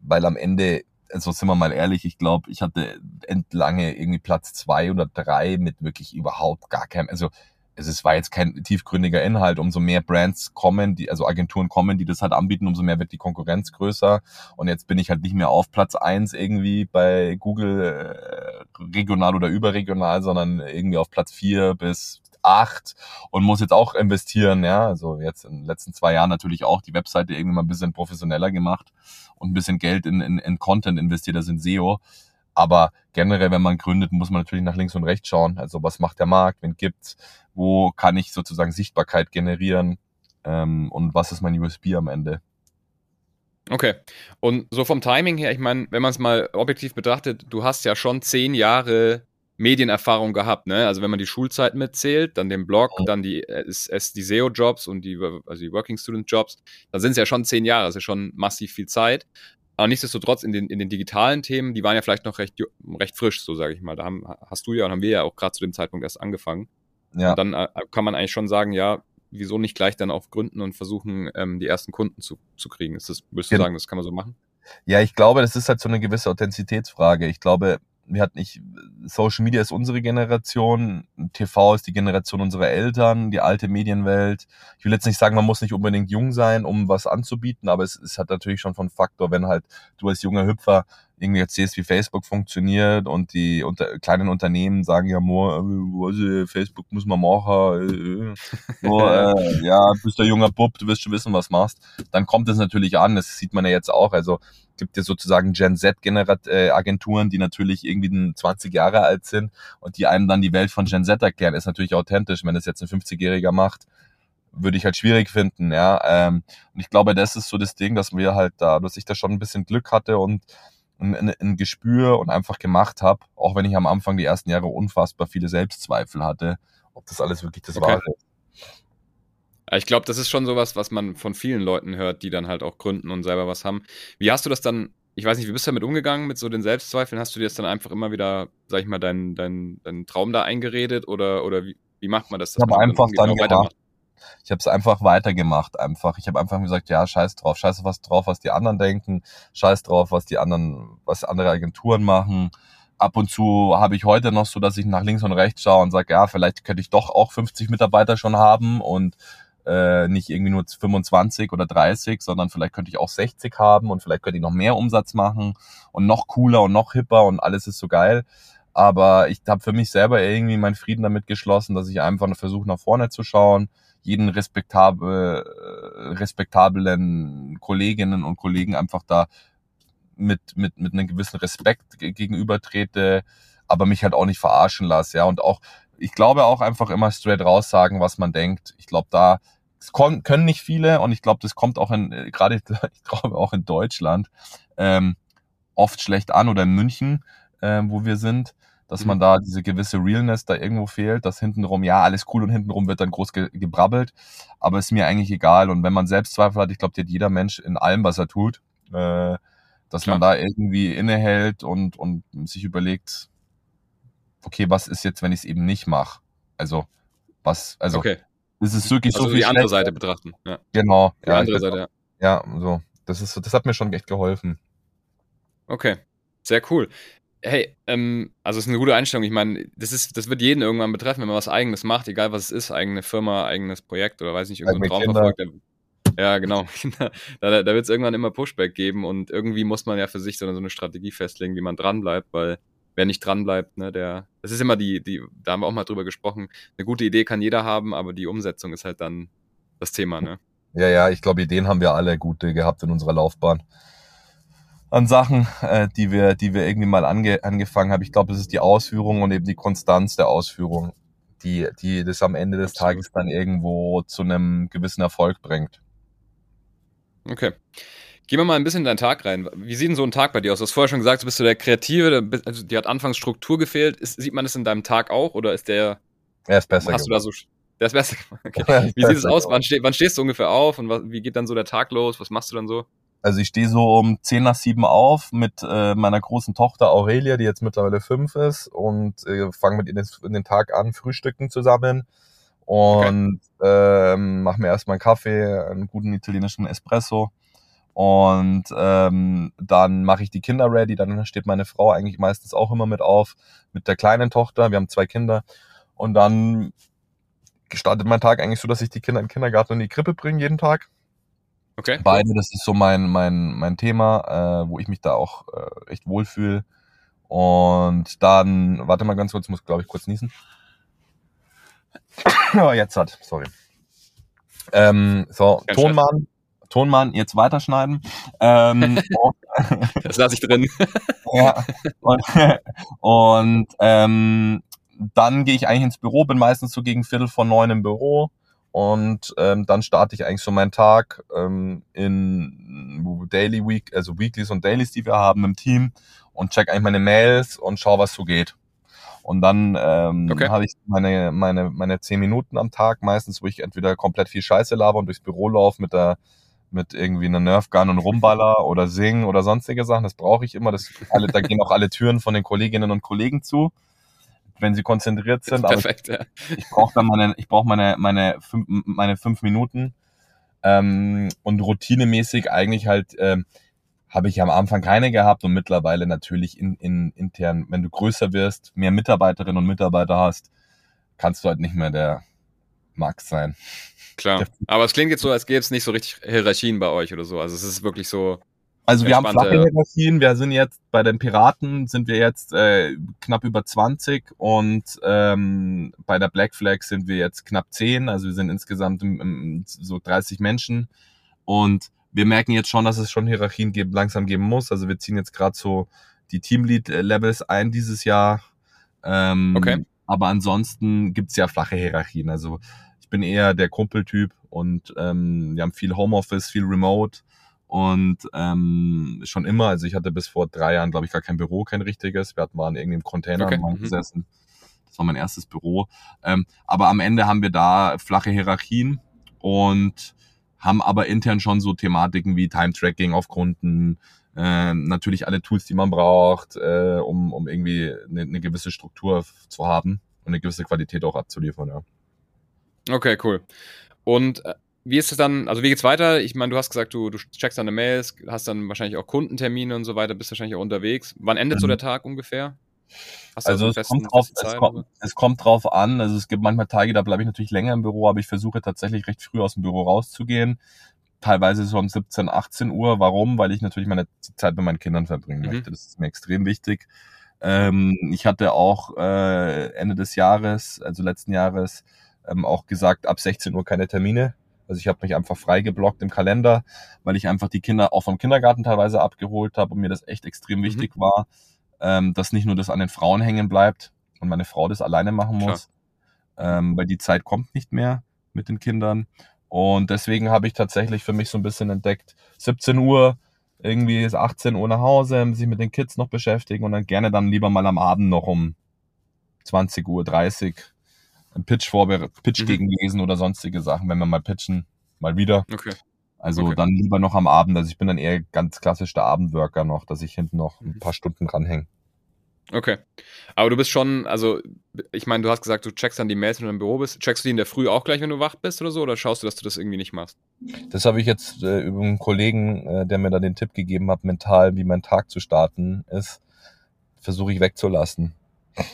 weil am Ende, also sind wir mal ehrlich, ich glaube, ich hatte entlange irgendwie Platz zwei oder drei mit wirklich überhaupt gar keinem, also es war jetzt kein tiefgründiger Inhalt, umso mehr Brands kommen, die, also Agenturen kommen, die das halt anbieten, umso mehr wird die Konkurrenz größer. Und jetzt bin ich halt nicht mehr auf Platz eins irgendwie bei Google äh, regional oder überregional, sondern irgendwie auf Platz vier bis acht und muss jetzt auch investieren, ja. Also jetzt in den letzten zwei Jahren natürlich auch die Webseite irgendwie mal ein bisschen professioneller gemacht und ein bisschen Geld in, in, in Content investiert, das in SEO. Aber generell, wenn man gründet, muss man natürlich nach links und rechts schauen. Also was macht der Markt, wen gibt's, wo kann ich sozusagen Sichtbarkeit generieren ähm, und was ist mein USB am Ende. Okay. Und so vom Timing her, ich meine, wenn man es mal objektiv betrachtet, du hast ja schon zehn Jahre Medienerfahrung gehabt, ne? Also wenn man die Schulzeit mitzählt, dann den Blog, dann die, äh, die SEO-Jobs und die, also die Working Student-Jobs, dann sind es ja schon zehn Jahre, das ist ja schon massiv viel Zeit. Aber nichtsdestotrotz in den, in den digitalen Themen, die waren ja vielleicht noch recht, recht frisch, so sage ich mal. Da haben, hast du ja und haben wir ja auch gerade zu dem Zeitpunkt erst angefangen. Ja. Und dann äh, kann man eigentlich schon sagen, ja, wieso nicht gleich dann auch gründen und versuchen, ähm, die ersten Kunden zu, zu kriegen? Ist das, würdest du ja. sagen, das kann man so machen? Ja, ich glaube, das ist halt so eine gewisse Authentizitätsfrage. Ich glaube, wir hatten nicht, Social Media ist unsere Generation, TV ist die Generation unserer Eltern, die alte Medienwelt. Ich will jetzt nicht sagen, man muss nicht unbedingt jung sein, um was anzubieten, aber es, es hat natürlich schon von Faktor, wenn halt du als junger Hüpfer irgendwie erzählst, wie Facebook funktioniert und die unter, kleinen Unternehmen sagen ja nur, also Facebook muss man machen, äh, so, *laughs* äh, ja, bist der junger Bub, du wirst schon wissen, was machst. Dann kommt es natürlich an, das sieht man ja jetzt auch, also gibt ja sozusagen Gen Z-Agenturen, die natürlich irgendwie 20 Jahre alt sind und die einem dann die Welt von Gen Z erklären, ist natürlich authentisch, wenn das jetzt ein 50-Jähriger macht würde ich halt schwierig finden, ja. Ähm, und ich glaube, das ist so das Ding, dass wir halt da, dass ich da schon ein bisschen Glück hatte und ein, ein Gespür und einfach gemacht habe, auch wenn ich am Anfang die ersten Jahre unfassbar viele Selbstzweifel hatte, ob das alles wirklich das okay. Wahre ist. Ich glaube, das ist schon sowas, was man von vielen Leuten hört, die dann halt auch gründen und selber was haben. Wie hast du das dann, ich weiß nicht, wie bist du damit umgegangen, mit so den Selbstzweifeln? Hast du dir das dann einfach immer wieder, sag ich mal, deinen dein, dein Traum da eingeredet oder, oder wie, wie macht man das? Ich habe einfach dann, dann gemacht. Ich habe es einfach weitergemacht einfach. Ich habe einfach gesagt, ja, scheiß drauf, scheiß was drauf, was die anderen denken, scheiß drauf, was die anderen, was andere Agenturen machen. Ab und zu habe ich heute noch so, dass ich nach links und rechts schaue und sage, ja, vielleicht könnte ich doch auch 50 Mitarbeiter schon haben und äh, nicht irgendwie nur 25 oder 30, sondern vielleicht könnte ich auch 60 haben und vielleicht könnte ich noch mehr Umsatz machen und noch cooler und noch hipper und alles ist so geil. Aber ich habe für mich selber irgendwie meinen Frieden damit geschlossen, dass ich einfach versuche, nach vorne zu schauen, jeden respektabel, äh, respektablen Kolleginnen und Kollegen einfach da mit, mit, mit einem gewissen Respekt gegenüber trete, aber mich halt auch nicht verarschen lasse, ja. Und auch, ich glaube auch einfach immer straight raus sagen, was man denkt. Ich glaube, da können nicht viele und ich glaube, das kommt auch in, äh, gerade, *laughs* ich glaube auch in Deutschland, ähm, oft schlecht an oder in München, äh, wo wir sind, dass mhm. man da diese gewisse Realness da irgendwo fehlt, dass hintenrum, ja, alles cool und hintenrum wird dann groß ge gebrabbelt, aber ist mir eigentlich egal und wenn man Selbstzweifel hat, ich glaube, die hat jeder Mensch in allem, was er tut, äh, dass Klar. man da irgendwie innehält und, und sich überlegt, okay, was ist jetzt, wenn ich es eben nicht mache? Also, was, also, okay. ist es wirklich also so viel die andere Seite betrachten. Ja. Genau. Die ja, andere Seite, ja. Ja, so. Das ist so, das hat mir schon echt geholfen. Okay. Sehr cool. Hey, ähm, also es ist eine gute Einstellung. Ich meine, das ist, das wird jeden irgendwann betreffen, wenn man was Eigenes macht, egal was es ist, eigene Firma, eigenes Projekt oder weiß nicht, irgendein Traum verfolgt. Ja, *laughs* genau. da da wird es irgendwann immer Pushback geben und irgendwie muss man ja für sich so eine, so eine Strategie festlegen, wie man dranbleibt, weil wer nicht dranbleibt, ne, der, das ist immer die, die, da haben wir auch mal drüber gesprochen, eine gute Idee kann jeder haben, aber die Umsetzung ist halt dann das Thema, ne? Ja, ja, ich glaube, Ideen haben wir alle gute gehabt in unserer Laufbahn. An Sachen, äh, die wir, die wir irgendwie mal ange, angefangen haben. Ich glaube, es ist die Ausführung und eben die Konstanz der Ausführung, die, die das am Ende des Absolut. Tages dann irgendwo zu einem gewissen Erfolg bringt. Okay. Gehen wir mal ein bisschen in deinen Tag rein. Wie sieht denn so ein Tag bei dir aus? Du hast vorher schon gesagt, du bist so der Kreative, also dir hat anfangs Struktur gefehlt. Ist, sieht man das in deinem Tag auch oder ist der. Er ist besser. Hast du da so. Der ist besser. *laughs* Okay. Wie sieht es aus? Wann, steh, wann, stehst du ungefähr auf und was, wie geht dann so der Tag los? Was machst du dann so? Also ich stehe so um 10 nach 7 auf mit äh, meiner großen Tochter Aurelia, die jetzt mittlerweile fünf ist und äh, fange mit ihr den, den Tag an, frühstücken zusammen und okay. ähm, mache mir erstmal einen Kaffee, einen guten italienischen Espresso und ähm, dann mache ich die Kinder ready, dann steht meine Frau eigentlich meistens auch immer mit auf, mit der kleinen Tochter, wir haben zwei Kinder und dann gestartet mein Tag eigentlich so, dass ich die Kinder in den Kindergarten und in die Krippe bringe jeden Tag. Okay. Beide, das ist so mein, mein, mein Thema, äh, wo ich mich da auch äh, echt wohlfühle. Und dann, warte mal ganz kurz, muss glaube ich kurz niesen. *coughs* oh, jetzt hat, sorry. Ähm, so, Kein Tonmann, Tonmann, jetzt weiterschneiden. Ähm, *laughs* *laughs* das lasse ich drin. *laughs* ja. Und, und ähm, dann gehe ich eigentlich ins Büro, bin meistens so gegen Viertel vor neun im Büro und ähm, dann starte ich eigentlich so meinen Tag ähm, in Daily Week, also Weeklies und Dailies, die wir haben im Team und check eigentlich meine Mails und schau, was so geht. Und dann ähm, okay. habe ich meine, meine, meine zehn Minuten am Tag meistens, wo ich entweder komplett viel Scheiße laber und durchs Büro laufe mit der mit irgendwie einer Nerfgun und Rumballer *laughs* oder Singen oder sonstige Sachen. Das brauche ich immer. Das alle, da gehen auch alle Türen von den Kolleginnen und Kollegen zu, wenn sie konzentriert sind. Perfekt, Aber ich, ja. ich brauche dann meine, ich brauche meine, meine fünf, meine fünf Minuten ähm, und routinemäßig eigentlich halt ähm, habe ich am Anfang keine gehabt und mittlerweile natürlich in, in intern, wenn du größer wirst, mehr Mitarbeiterinnen und Mitarbeiter hast, kannst du halt nicht mehr der Max sein. Klar. Aber es klingt jetzt so, als gäbe es nicht so richtig Hierarchien bei euch oder so. Also es ist wirklich so. Also wir haben flache Hierarchien. Wir sind jetzt bei den Piraten sind wir jetzt äh, knapp über 20 und ähm, bei der Black Flag sind wir jetzt knapp 10. Also wir sind insgesamt im, im, so 30 Menschen und wir merken jetzt schon, dass es schon Hierarchien geben, langsam geben muss. Also wir ziehen jetzt gerade so die Teamlead-Levels ein dieses Jahr. Ähm, okay. Aber ansonsten gibt's ja flache Hierarchien. Also ich bin eher der Kumpeltyp und ähm, wir haben viel Homeoffice, viel Remote und ähm, schon immer, also ich hatte bis vor drei Jahren, glaube ich, gar kein Büro, kein richtiges. Wir hatten waren irgendwie im Container okay. Mhm. gesessen. Das war mein erstes Büro. Ähm, aber am Ende haben wir da flache Hierarchien und haben aber intern schon so Thematiken wie Time-Tracking auf Kunden, äh, natürlich alle Tools, die man braucht, äh, um, um irgendwie eine, eine gewisse Struktur zu haben und eine gewisse Qualität auch abzuliefern. Ja. Okay, cool. Und äh, wie ist es dann, also wie geht's weiter? Ich meine, du hast gesagt, du, du checkst deine Mails, hast dann wahrscheinlich auch Kundentermine und so weiter, bist wahrscheinlich auch unterwegs. Wann endet mhm. so der Tag ungefähr? also es, festen, kommt drauf, es, kommt, es kommt drauf an. Also es gibt manchmal Tage, da bleibe ich natürlich länger im Büro, aber ich versuche tatsächlich recht früh aus dem Büro rauszugehen. Teilweise so um 17, 18 Uhr. Warum? Weil ich natürlich meine Zeit mit meinen Kindern verbringen mhm. möchte. Das ist mir extrem wichtig. Ähm, ich hatte auch äh, Ende des Jahres, also letzten Jahres, ähm, auch gesagt, ab 16 Uhr keine Termine. Also ich habe mich einfach frei geblockt im Kalender, weil ich einfach die Kinder auch vom Kindergarten teilweise abgeholt habe und mir das echt extrem mhm. wichtig war, ähm, dass nicht nur das an den Frauen hängen bleibt und meine Frau das alleine machen muss, ähm, weil die Zeit kommt nicht mehr mit den Kindern. Und deswegen habe ich tatsächlich für mich so ein bisschen entdeckt, 17 Uhr, irgendwie ist 18 Uhr nach Hause, sich mit den Kids noch beschäftigen und dann gerne dann lieber mal am Abend noch um 20 Uhr 30 ein Pitch vorbereitet, Pitch mhm. gegenlesen oder sonstige Sachen, wenn wir mal pitchen, mal wieder. Okay. Also okay. dann lieber noch am Abend. Also ich bin dann eher ganz klassisch der Abendworker noch, dass ich hinten noch ein mhm. paar Stunden dranhänge. Okay. Aber du bist schon, also ich meine, du hast gesagt, du checkst dann die Mails, wenn du im Büro bist. Checkst du die in der Früh auch gleich, wenn du wach bist oder so? Oder schaust du, dass du das irgendwie nicht machst? Das habe ich jetzt äh, über einen Kollegen, äh, der mir da den Tipp gegeben hat, mental, wie mein Tag zu starten ist, versuche ich wegzulassen.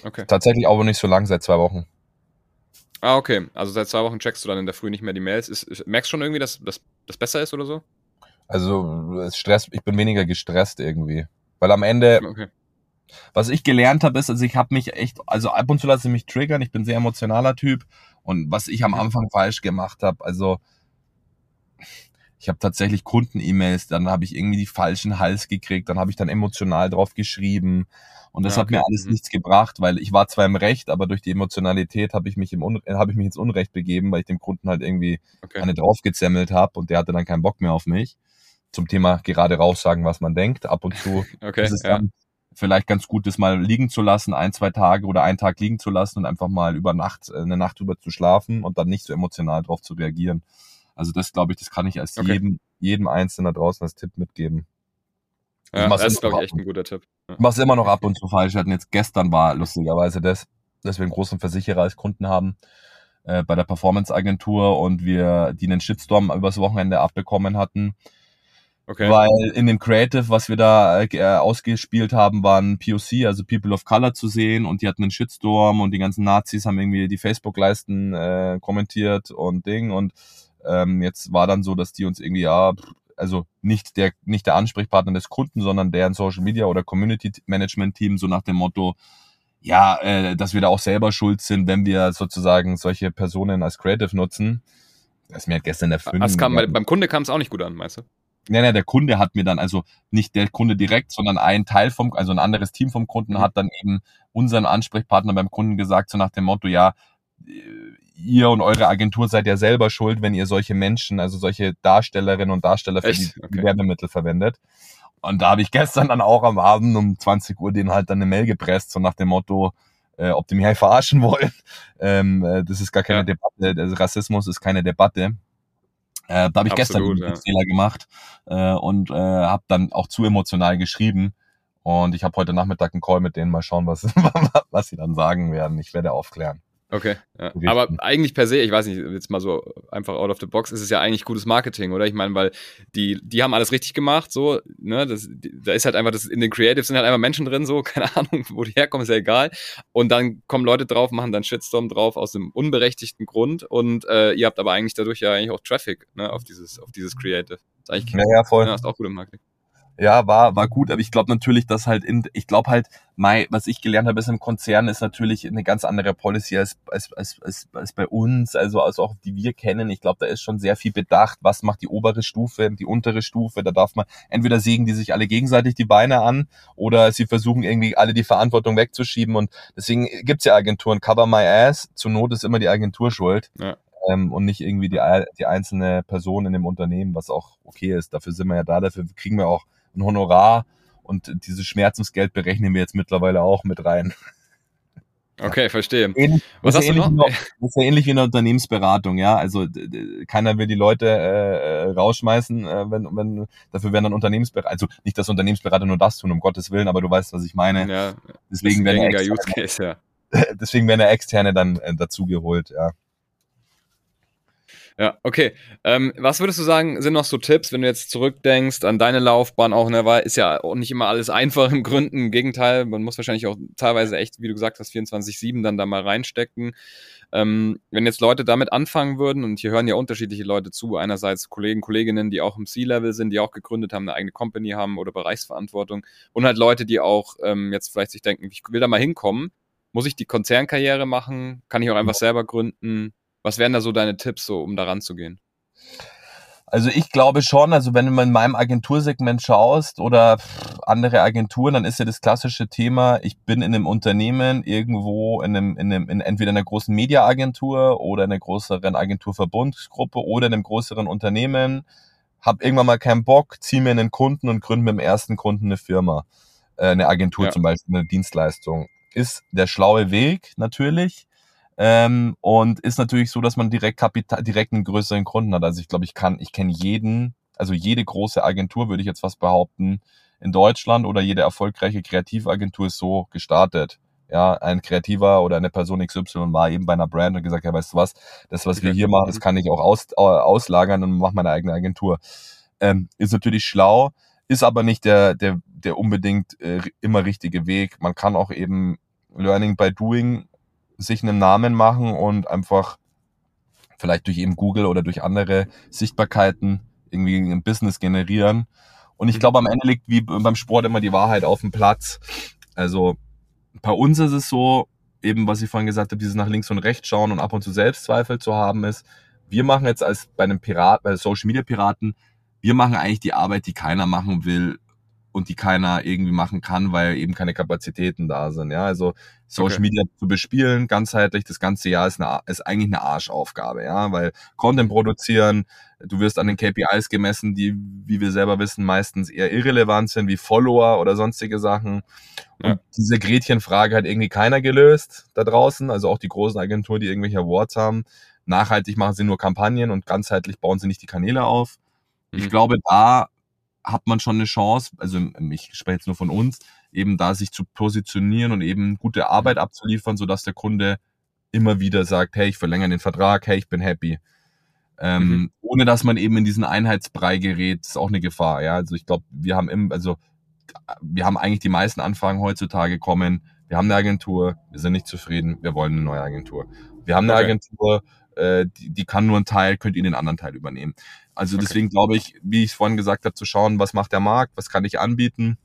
Okay. Tatsächlich aber nicht so lang, seit zwei Wochen. Ah, okay. Also seit zwei Wochen checkst du dann in der Früh nicht mehr die Mails. Ist, merkst du schon irgendwie, dass das besser ist oder so? Also es Stress, ich bin weniger gestresst irgendwie. Weil am Ende, okay. was ich gelernt habe, ist, also ich habe mich echt, also ab und zu lasse ich mich triggern, ich bin sehr emotionaler Typ. Und was ich am Anfang falsch gemacht habe, also ich habe tatsächlich Kunden-E-Mails, dann habe ich irgendwie die falschen Hals gekriegt, dann habe ich dann emotional drauf geschrieben und das ja, okay. hat mir alles mhm. nichts gebracht, weil ich war zwar im Recht, aber durch die Emotionalität habe ich mich im Un habe ich mich ins Unrecht begeben, weil ich dem Kunden halt irgendwie okay. eine draufgezemmelt habe und der hatte dann keinen Bock mehr auf mich. Zum Thema gerade raus sagen, was man denkt. Ab und zu *laughs* okay, ist es ja. dann vielleicht ganz gut, das mal liegen zu lassen, ein, zwei Tage oder einen Tag liegen zu lassen und einfach mal über Nacht, äh, eine Nacht drüber zu schlafen und dann nicht so emotional drauf zu reagieren. Also das glaube ich, das kann ich als okay. jedem, jedem Einzelnen da draußen als Tipp mitgeben. Ja, das ist, glaube ich, echt ein guter Tipp. Ja. Mach's immer noch ab und zu falsch. Wir hatten jetzt gestern war lustigerweise das, dass wir einen großen Versicherer als Kunden haben äh, bei der Performance-Agentur und wir die einen Shitstorm übers Wochenende abbekommen hatten. Okay. Weil in dem Creative, was wir da äh, ausgespielt haben, waren POC, also People of Color zu sehen und die hatten einen Shitstorm und die ganzen Nazis haben irgendwie die Facebook-Leisten äh, kommentiert und Ding und ähm, jetzt war dann so, dass die uns irgendwie, ja, also nicht der, nicht der Ansprechpartner des Kunden, sondern deren Social Media oder Community Management Team, so nach dem Motto, ja, äh, dass wir da auch selber schuld sind, wenn wir sozusagen solche Personen als Creative nutzen. Das ist mir halt gestern erfüllt. Also kam, beim Kunde kam es auch nicht gut an, meinst du? Nein, nein, der Kunde hat mir dann, also nicht der Kunde direkt, sondern ein Teil vom, also ein anderes Team vom Kunden mhm. hat dann eben unseren Ansprechpartner beim Kunden gesagt, so nach dem Motto, ja, ihr und eure Agentur seid ja selber schuld, wenn ihr solche Menschen, also solche Darstellerinnen und Darsteller für Echt? die okay. Werbemittel verwendet. Und da habe ich gestern dann auch am Abend um 20 Uhr den halt dann eine Mail gepresst, so nach dem Motto, äh, ob die mich halt verarschen wollen. *laughs* Ähm, äh, das ist gar keine ja. Debatte, also Rassismus ist keine Debatte. Äh, da habe ich Absolut, gestern einen ja. Fehler gemacht äh, und äh, habe dann auch zu emotional geschrieben. Und ich habe heute Nachmittag einen Call mit denen, mal schauen, was, *laughs* was sie dann sagen werden. Ich werde aufklären. Okay, ja. aber eigentlich per se, ich weiß nicht, jetzt mal so einfach out of the box, ist es ja eigentlich gutes Marketing, oder? Ich meine, weil die, die haben alles richtig gemacht, so, ne, das, da ist halt einfach, das, in den Creatives sind halt einfach Menschen drin, so, *laughs* keine Ahnung, wo die herkommen, ist ja egal. Und dann kommen Leute drauf, machen dann Shitstorm drauf aus einem unberechtigten Grund und äh, ihr habt aber eigentlich dadurch ja eigentlich auch Traffic, ne, auf dieses, auf dieses Creative. Das ist eigentlich, ja, ja, voll. Ja, ist auch gut im Marketing ja, war, war gut, aber ich glaube natürlich, dass halt in, ich glaube halt, mein, was ich gelernt habe ist im Konzern, ist natürlich eine ganz andere Policy als, als, als, als, als bei uns, also, also auch die wir kennen. Ich glaube, da ist schon sehr viel bedacht, was macht die obere Stufe, die untere Stufe, da darf man, entweder sägen die sich alle gegenseitig die Beine an oder sie versuchen irgendwie alle die Verantwortung wegzuschieben und deswegen gibt's ja Agenturen, cover my ass, zur Not ist immer die Agentur schuld. Ja. Ähm, und nicht irgendwie die, die einzelne Person in dem Unternehmen, was auch okay ist. Dafür sind wir ja da, dafür kriegen wir auch ein Honorar und dieses Schmerzensgeld berechnen wir jetzt mittlerweile auch mit rein. *laughs* Okay, verstehe. Ähnlich, Was hast du noch? noch? Das ist ja ähnlich wie in der Unternehmensberatung, ja. Also keiner will die Leute äh, rausschmeißen, äh, wenn, wenn dafür werden dann Unternehmensberater, also nicht, dass Unternehmensberater nur das tun, um Gottes Willen, aber du weißt, was ich meine. Ja, deswegen werden externe, Case, ja. *laughs* deswegen werden externe dann äh, dazugeholt, ja. Ja, okay. Ähm, was würdest du sagen, sind noch so Tipps, wenn du jetzt zurückdenkst an deine Laufbahn auch, ne, weil ist ja auch nicht immer alles *laughs* einfach im Gründen. Im Gegenteil, man muss wahrscheinlich auch teilweise echt, wie du gesagt hast, 24-7 dann da mal reinstecken. Ähm, wenn jetzt Leute damit anfangen würden, und hier hören ja unterschiedliche Leute zu, einerseits Kollegen, Kolleginnen, die auch im C-Level sind, die auch gegründet haben, eine eigene Company haben oder Bereichsverantwortung, und halt Leute, die auch ähm, jetzt vielleicht sich denken, ich will da mal hinkommen, muss ich die Konzernkarriere machen? Kann ich auch einfach selber gründen? Was wären da so deine Tipps, so um daran zu gehen? Also ich glaube schon, also wenn du mal in meinem Agentursegment schaust oder andere Agenturen, dann ist ja das klassische Thema, ich bin in einem Unternehmen irgendwo in einem, in einem in entweder einer großen Mediaagentur oder einer größeren Agenturverbundsgruppe oder in einem größeren Unternehmen, habe irgendwann mal keinen Bock, ziehe mir einen Kunden und gründe mit dem ersten Kunden eine Firma, äh, eine Agentur ja. zum Beispiel, eine Dienstleistung. Ist der schlaue Weg natürlich. Ähm, und ist natürlich so, dass man direkt Kapital, direkt einen größeren Kunden hat. Also ich glaube, ich kann, ich kenne jeden, also jede große Agentur, würde ich jetzt fast behaupten, in Deutschland oder jede erfolgreiche Kreativagentur ist so gestartet. Ja, ein Kreativer oder eine Person XY war eben bei einer Brand und gesagt, ja, weißt du was, das, was wir hier machen, das kann ich auch aus, auslagern und mache meine eigene Agentur. Ähm, ist natürlich schlau, ist aber nicht der, der, der unbedingt äh, immer richtige Weg. Man kann auch eben Learning by Doing sich einen Namen machen und einfach vielleicht durch eben Google oder durch andere Sichtbarkeiten irgendwie ein Business generieren. Und ich mhm. glaube, am Ende liegt wie beim Sport immer die Wahrheit auf dem Platz. Also bei uns ist es so, eben was ich vorhin gesagt habe, dieses nach links und rechts schauen und ab und zu Selbstzweifel zu haben ist, wir machen jetzt als bei einem Pirat, bei Social Media Piraten, wir machen eigentlich die Arbeit, die keiner machen will und die keiner irgendwie machen kann, weil eben keine Kapazitäten da sind. Ja, also Social okay. Media zu bespielen, ganzheitlich das ganze Jahr ist, eine, ist eigentlich eine Arschaufgabe, ja, weil Content produzieren, du wirst an den KPIs gemessen, die, wie wir selber wissen, meistens eher irrelevant sind, wie Follower oder sonstige Sachen. Und ja. diese Gretchenfrage hat irgendwie keiner gelöst da draußen, also auch die großen Agenturen, die irgendwelche Awards haben. Nachhaltig machen sie nur Kampagnen und ganzheitlich bauen sie nicht die Kanäle auf. Mhm. Ich glaube, da hat man schon eine Chance, also ich spreche jetzt nur von uns, eben da sich zu positionieren und eben gute Arbeit abzuliefern, sodass der Kunde immer wieder sagt, hey, ich verlängere den Vertrag, hey, ich bin happy. Ähm, mhm. Ohne dass man eben in diesen Einheitsbrei gerät, ist auch eine Gefahr. Ja, also ich glaube, wir haben im, also wir haben eigentlich die meisten Anfragen heutzutage kommen. Wir haben eine Agentur, wir sind nicht zufrieden, wir wollen eine neue Agentur. Wir haben eine okay. Agentur, äh, die, die kann nur einen Teil, könnt ihr den anderen Teil übernehmen. Also okay. deswegen glaube ich, wie ich es vorhin gesagt habe, zu schauen, was macht der Markt, was kann ich anbieten,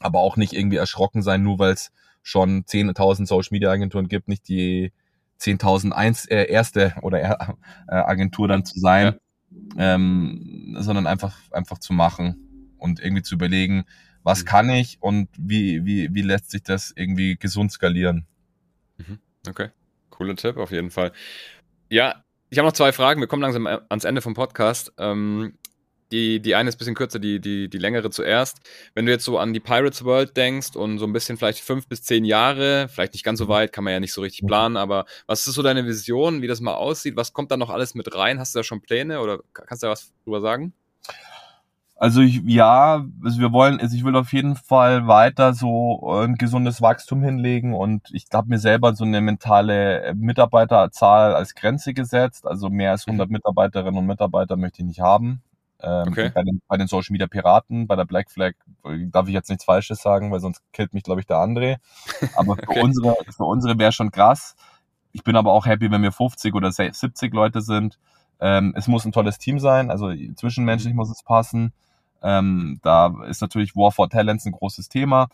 aber auch nicht irgendwie erschrocken sein, nur weil es schon 10.000 Social Media Agenturen gibt, nicht die 10.000 äh, erste oder äh, Agentur dann zu sein, ja. ähm, sondern einfach einfach zu machen und irgendwie zu überlegen, was mhm. kann ich und wie wie wie lässt sich das irgendwie gesund skalieren. Mhm. Okay, cooler Tipp auf jeden Fall. Ja, ich habe noch zwei Fragen. Wir kommen langsam äh, ans Ende vom Podcast. Ähm, die, die eine ist ein bisschen kürzer, die, die, die längere zuerst. Wenn du jetzt so an die Pirates World denkst und so ein bisschen vielleicht fünf bis zehn Jahre, vielleicht nicht ganz so weit, kann man ja nicht so richtig planen, aber was ist so deine Vision, wie das mal aussieht? Was kommt da noch alles mit rein? Hast du da schon Pläne oder kannst du da was drüber sagen? Also ich, ja, also wir wollen, also ich will auf jeden Fall weiter so ein gesundes Wachstum hinlegen und ich habe mir selber so eine mentale Mitarbeiterzahl als Grenze gesetzt. Also mehr als 100 mhm. Mitarbeiterinnen und Mitarbeiter möchte ich nicht haben. Ähm, okay. bei, den, bei den Social Media Piraten, bei der Black Flag darf ich jetzt nichts Falsches sagen, weil sonst killt mich, glaube ich, der André. Aber für *laughs* okay. unsere, für unsere wäre schon krass. Ich bin aber auch happy, wenn wir 50 oder 70 Leute sind. Ähm, es muss ein tolles Team sein, also zwischenmenschlich mhm. muss es passen. Ähm, da ist natürlich War for Talents ein großes Thema.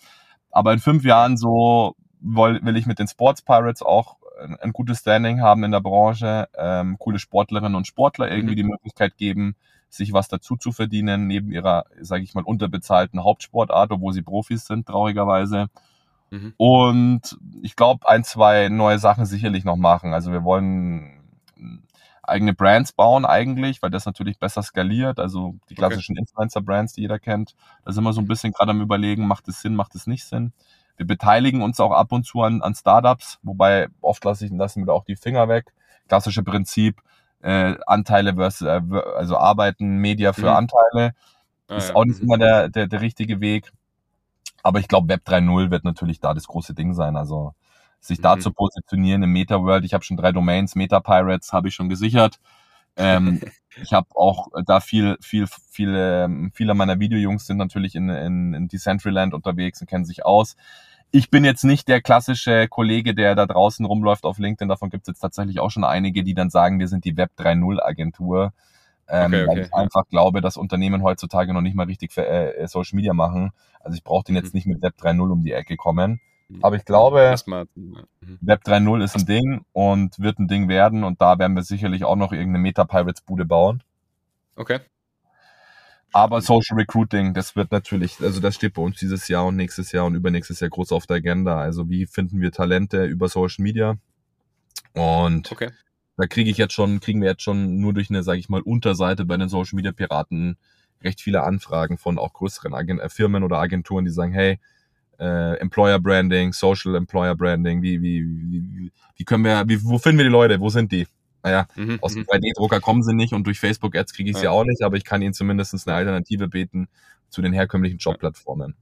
Aber in fünf Jahren so will, will ich mit den Sports Pirates auch ein, ein gutes Standing haben in der Branche, ähm, coole Sportlerinnen und Sportler irgendwie mhm. die Möglichkeit geben, sich was dazu zu verdienen, neben ihrer, sage ich mal, unterbezahlten Hauptsportart, obwohl sie Profis sind, traurigerweise. Mhm. Und ich glaube, ein, zwei neue Sachen sicherlich noch machen. Also wir wollen eigene Brands bauen eigentlich, weil das natürlich besser skaliert. Also die klassischen okay. Influencer-Brands, die jeder kennt. Da sind wir so ein bisschen gerade am überlegen, macht es Sinn, macht es nicht Sinn. Wir beteiligen uns auch ab und zu an, an Startups, wobei oft lasse ich, lassen wir da auch die Finger weg. Klassische Prinzip, äh, Anteile versus, äh, also Arbeiten, Media für mhm. Anteile. Ah, ist ja. auch nicht immer der, der, der richtige Weg. Aber ich glaube, Web 3.0 wird natürlich da das große Ding sein. Also sich da mhm. zu positionieren im Meta-World. Ich habe schon drei Domains, Meta-Pirates habe ich schon gesichert. Ähm, *laughs* ich habe auch da viel, viel, viele, ähm, viele meiner Videojungs sind natürlich in, in, in Decentraland unterwegs und kennen sich aus. Ich bin jetzt nicht der klassische Kollege, der da draußen rumläuft auf LinkedIn. Davon gibt es jetzt tatsächlich auch schon einige, die dann sagen, wir sind die Web 3.0 Agentur. Ähm, okay, okay, weil ich ja. einfach glaube, dass Unternehmen heutzutage noch nicht mal richtig für, äh, Social Media machen. Also ich brauche den jetzt mhm. nicht mit Web 3.0 um die Ecke kommen Aber ich glaube, mhm. Web 3.0 ist ein Ding und wird ein Ding werden und da werden wir sicherlich auch noch irgendeine Meta-Pirates-Bude bauen. Okay. Aber Social Recruiting, das wird natürlich, also das steht bei uns dieses Jahr und nächstes Jahr und übernächstes Jahr groß auf der Agenda. Also wie finden wir Talente über Social Media? Und Okay. da kriege ich jetzt schon, kriegen wir jetzt schon nur durch eine, sage ich mal, Unterseite bei den Social Media Piraten recht viele Anfragen von auch größeren Agent äh, Firmen oder Agenturen, die sagen, hey, äh, Employer Branding, Social Employer Branding, wie, wie, wie, wie können wir, wie, wo finden wir die Leute, wo sind die? Naja, Mhm. aus dem mhm. 3D-Drucker kommen sie nicht und durch Facebook-Ads kriege ich sie Ja. auch nicht, aber ich kann ihnen zumindest eine Alternative bieten zu den herkömmlichen Jobplattformen.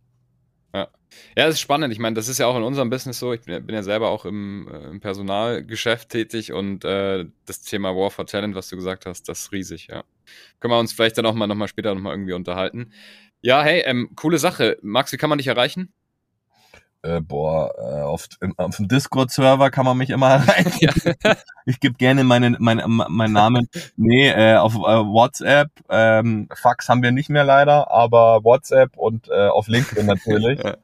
Ja, das ist spannend. Ich meine, das ist ja auch in unserem Business so. Ich bin, bin ja selber auch im, äh, im Personalgeschäft tätig und äh, das Thema War for Talent, was du gesagt hast, das ist riesig, ja. Können wir uns vielleicht dann auch mal, noch mal später noch mal irgendwie unterhalten. Ja, hey, ähm, coole Sache. Max, wie kann man dich erreichen? Äh, boah, äh, auf, im, auf dem Discord-Server kann man mich immer *laughs* erreichen. Ja. Ich gebe gerne meinen mein, mein Namen. Nee, äh, auf äh, WhatsApp. Ähm, Fax haben wir nicht mehr leider, aber WhatsApp und äh, auf LinkedIn natürlich. Ja.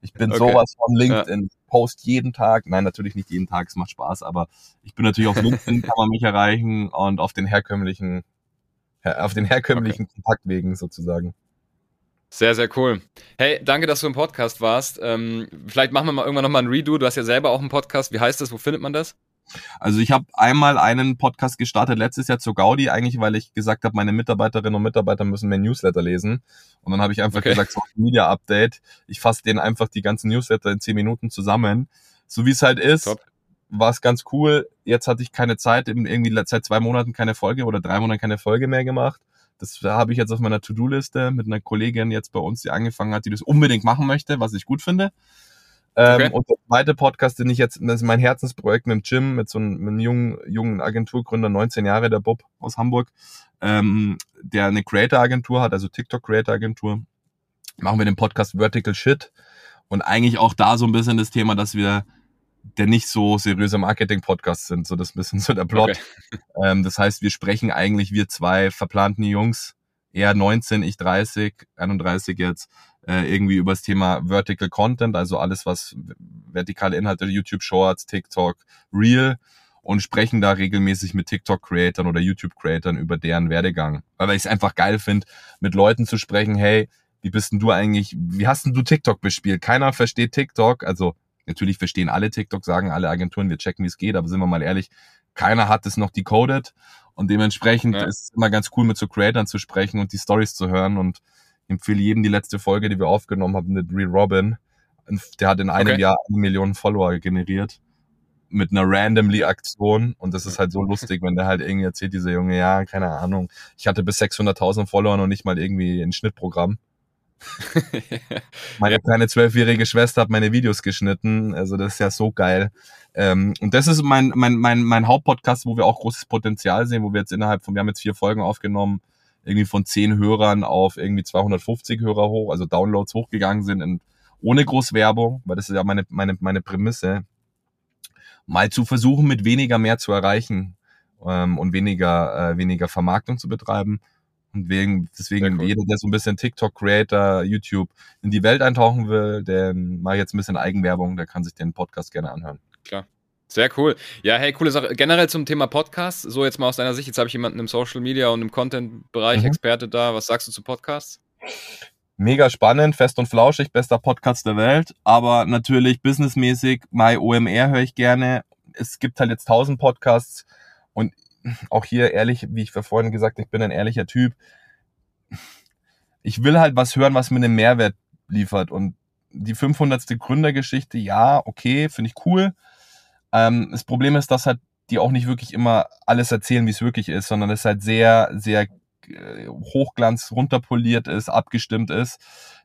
Ich bin Okay. sowas von LinkedIn. Post jeden Tag. Nein, natürlich nicht jeden Tag, es macht Spaß, aber ich bin natürlich auf LinkedIn, kann man mich erreichen und auf den herkömmlichen, her- auf den herkömmlichen Kontaktwegen sozusagen. Sehr, sehr cool. Hey, danke, dass du im Podcast warst. Ähm, vielleicht machen wir mal irgendwann nochmal ein Redo. Du hast ja selber auch einen Podcast. Wie heißt das? Wo findet man das? Also ich habe einmal einen Podcast gestartet letztes Jahr zur Gaudi, eigentlich weil ich gesagt habe, meine Mitarbeiterinnen und Mitarbeiter müssen mehr Newsletter lesen. Und dann habe ich einfach Okay. gesagt, Social Media Update. Ich fasse denen einfach die ganzen Newsletter in zehn Minuten zusammen. So wie es halt ist, Top. war es ganz cool. Jetzt hatte ich keine Zeit, irgendwie seit zwei Monaten keine Folge oder drei Monaten keine Folge mehr gemacht. Das habe ich jetzt auf meiner To-Do-Liste mit einer Kollegin jetzt bei uns, die angefangen hat, die das unbedingt machen möchte, was ich gut finde. Ähm, Okay. Und der zweite Podcast, den ich jetzt, das ist mein Herzensprojekt mit dem Jim, mit so einem, mit einem jungen, jungen Agenturgründer, 19 Jahre, der Bob aus Hamburg, ähm, der eine Creator-Agentur hat, also TikTok-Creator-Agentur. Machen wir den Podcast Vertical Shit. Und eigentlich auch da so ein bisschen das Thema, dass wir der nicht so seriöse Marketing-Podcast sind, so das ist ein bisschen so der Plot. Okay. *laughs* Ähm, das heißt, wir sprechen eigentlich, wir zwei verplanten Jungs, er 19, ich 30, 31 jetzt, äh, irgendwie über das Thema Vertical Content, also alles, was vertikale Inhalte, YouTube Shorts, TikTok, Real und sprechen da regelmäßig mit TikTok-Creatern oder YouTube-Creatern über deren Werdegang. Weil ich es einfach geil finde, mit Leuten zu sprechen, hey, wie bist denn du eigentlich, wie hast denn du TikTok bespielt? Keiner versteht TikTok, also natürlich verstehen alle TikTok, sagen alle Agenturen, wir checken, wie es geht, aber sind wir mal ehrlich, keiner hat es noch decoded und dementsprechend Ja. ist es immer ganz cool, mit so Creatern zu sprechen und die Stories zu hören und ich empfehle jedem die letzte Folge, die wir aufgenommen haben mit Real Robin. Der hat in einem Okay. Jahr eine Million Follower generiert mit einer randomly Aktion und das ist halt so lustig, wenn der halt irgendwie erzählt, dieser Junge, ja, keine Ahnung, ich hatte bis 600.000 Follower und nicht mal irgendwie ein Schnittprogramm. *laughs* Meine kleine zwölfjährige Schwester hat meine Videos geschnitten. Also das ist ja so geil. Ähm, und das ist mein, mein, mein, mein Hauptpodcast, wo wir auch großes Potenzial sehen, wo wir jetzt innerhalb von, wir haben jetzt vier Folgen aufgenommen, irgendwie von zehn Hörern auf irgendwie 250 Hörer hoch, also Downloads hochgegangen sind und ohne groß Werbung, weil das ist ja meine, meine, meine Prämisse, mal zu versuchen, mit weniger mehr zu erreichen ähm, und weniger, äh, weniger Vermarktung zu betreiben. Und wegen, deswegen, cool. jeder, der so ein bisschen TikTok-Creator, YouTube in die Welt eintauchen will, der mache jetzt ein bisschen Eigenwerbung, der kann sich den Podcast gerne anhören. Sehr cool. Ja, hey, coole Sache. Generell zum Thema Podcast, so jetzt mal aus deiner Sicht, jetzt habe ich jemanden im Social Media und im Content-Bereich, Mhm. Experte da. Was sagst du zu Podcasts? Mega spannend, fest und flauschig, bester Podcast der Welt, aber natürlich businessmäßig, My OMR höre ich gerne. Es gibt halt jetzt tausend Podcasts und auch hier ehrlich, wie ich vorhin gesagt, ich bin ein ehrlicher Typ. Ich will halt was hören, was mir einen Mehrwert liefert und die 500. Gründergeschichte, ja, okay, finde ich cool. Ähm, das Problem ist, dass halt die auch nicht wirklich immer alles erzählen, wie es wirklich ist, sondern es halt sehr, sehr äh, Hochglanz runterpoliert ist, abgestimmt ist.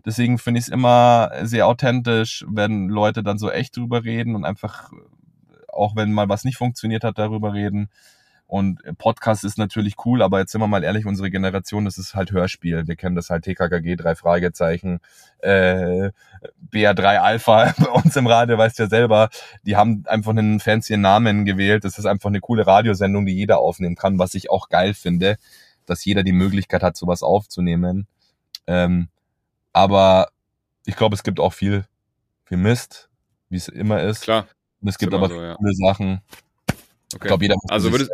Deswegen finde ich es immer sehr authentisch, wenn Leute dann so echt drüber reden und einfach, äh, auch wenn mal was nicht funktioniert hat, darüber reden. Und Podcast ist natürlich cool, aber jetzt sind wir mal ehrlich, unsere Generation, das ist halt Hörspiel. Wir kennen das halt TKKG, drei Fragezeichen, äh, BR3 Alpha *laughs* bei uns im Radio, weißt ja selber. Die haben einfach einen fancy Namen gewählt. Das ist einfach eine coole Radiosendung, die jeder aufnehmen kann, was ich auch geil finde, dass jeder die Möglichkeit hat, sowas aufzunehmen. Ähm, aber ich glaube, es gibt auch viel, viel Mist. wie es immer ist. Klar. Und es gibt aber so, ja. viele Sachen. Okay. Ich glaube, jeder muss also würdest,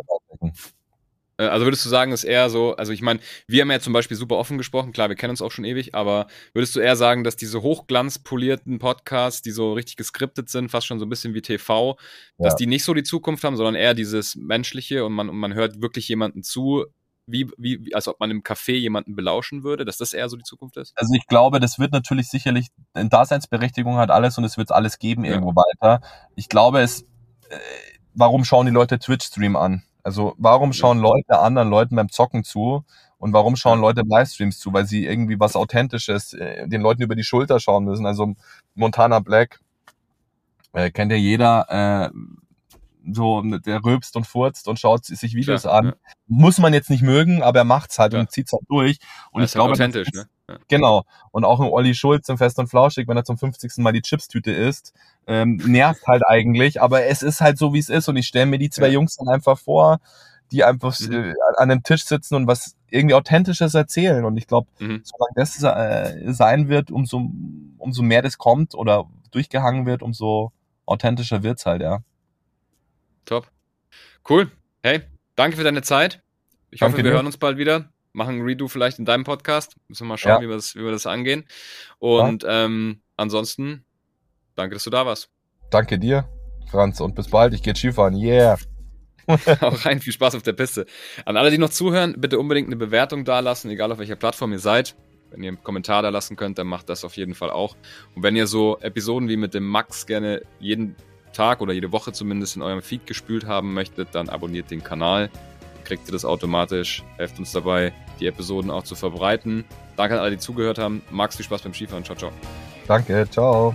äh, also würdest du sagen, ist eher so, also ich meine, wir haben ja zum Beispiel super offen gesprochen, klar, wir kennen uns auch schon ewig, aber würdest du eher sagen, dass diese hochglanzpolierten Podcasts, die so richtig geskriptet sind, fast schon so ein bisschen wie TV, ja. dass die nicht so die Zukunft haben, sondern eher dieses Menschliche und man, und man hört wirklich jemanden zu, wie, wie, als ob man im Café jemanden belauschen würde, dass das eher so die Zukunft ist? Also ich glaube, das wird natürlich sicherlich, eine Daseinsberechtigung hat alles und es wird alles geben ja. irgendwo weiter. Ich glaube, es, äh, warum schauen die Leute Twitch-Stream an? Also warum schauen Leute anderen Leuten beim Zocken zu und warum schauen Leute Livestreams zu? Weil sie irgendwie was Authentisches äh, den Leuten über die Schulter schauen müssen. Also Montana Black äh, kennt ja jeder. Äh, so, der rülpst und furzt und schaut sich Videos Klar, an. Ja. Muss man jetzt nicht mögen, aber er macht's halt ja. und zieht's halt durch. Und das ich glaube, authentisch, ne? Genau. Und auch ein Olli Schulz im Fest und Flauschig, wenn er zum 50. Mal die Chipstüte isst, ähm, nervt halt eigentlich, aber es ist halt so, wie es ist. Und ich stelle mir die zwei ja. Jungs dann einfach vor, die einfach mhm. äh, an einem Tisch sitzen und was irgendwie Authentisches erzählen. Und ich glaube, mhm. solange das äh, sein wird, umso, umso mehr das kommt oder durchgehangen wird, umso authentischer wird's halt, ja. Top. Cool. Hey, danke für deine Zeit. Ich danke hoffe, wir dir. hören uns bald wieder. Machen ein Redo vielleicht in deinem Podcast. Müssen wir mal schauen, ja. wie, wir das, wie wir das angehen. Und ja. ähm, ansonsten, danke, dass du da warst. Danke dir, Franz, und bis bald. Ich gehe Skifahren. Yeah. *laughs* auch rein, viel Spaß auf der Piste. An alle, die noch zuhören, bitte unbedingt eine Bewertung dalassen, egal auf welcher Plattform ihr seid. Wenn ihr einen Kommentar da lassen könnt, dann macht das auf jeden Fall auch. Und wenn ihr so Episoden wie mit dem Max gerne jeden Tag oder jede Woche zumindest in eurem Feed gespült haben möchtet, dann abonniert den Kanal. Kriegt ihr das automatisch. Helft uns dabei, die Episoden auch zu verbreiten. Danke an alle, die zugehört haben. Max, viel Spaß beim Skifahren. Ciao, ciao. Danke, ciao.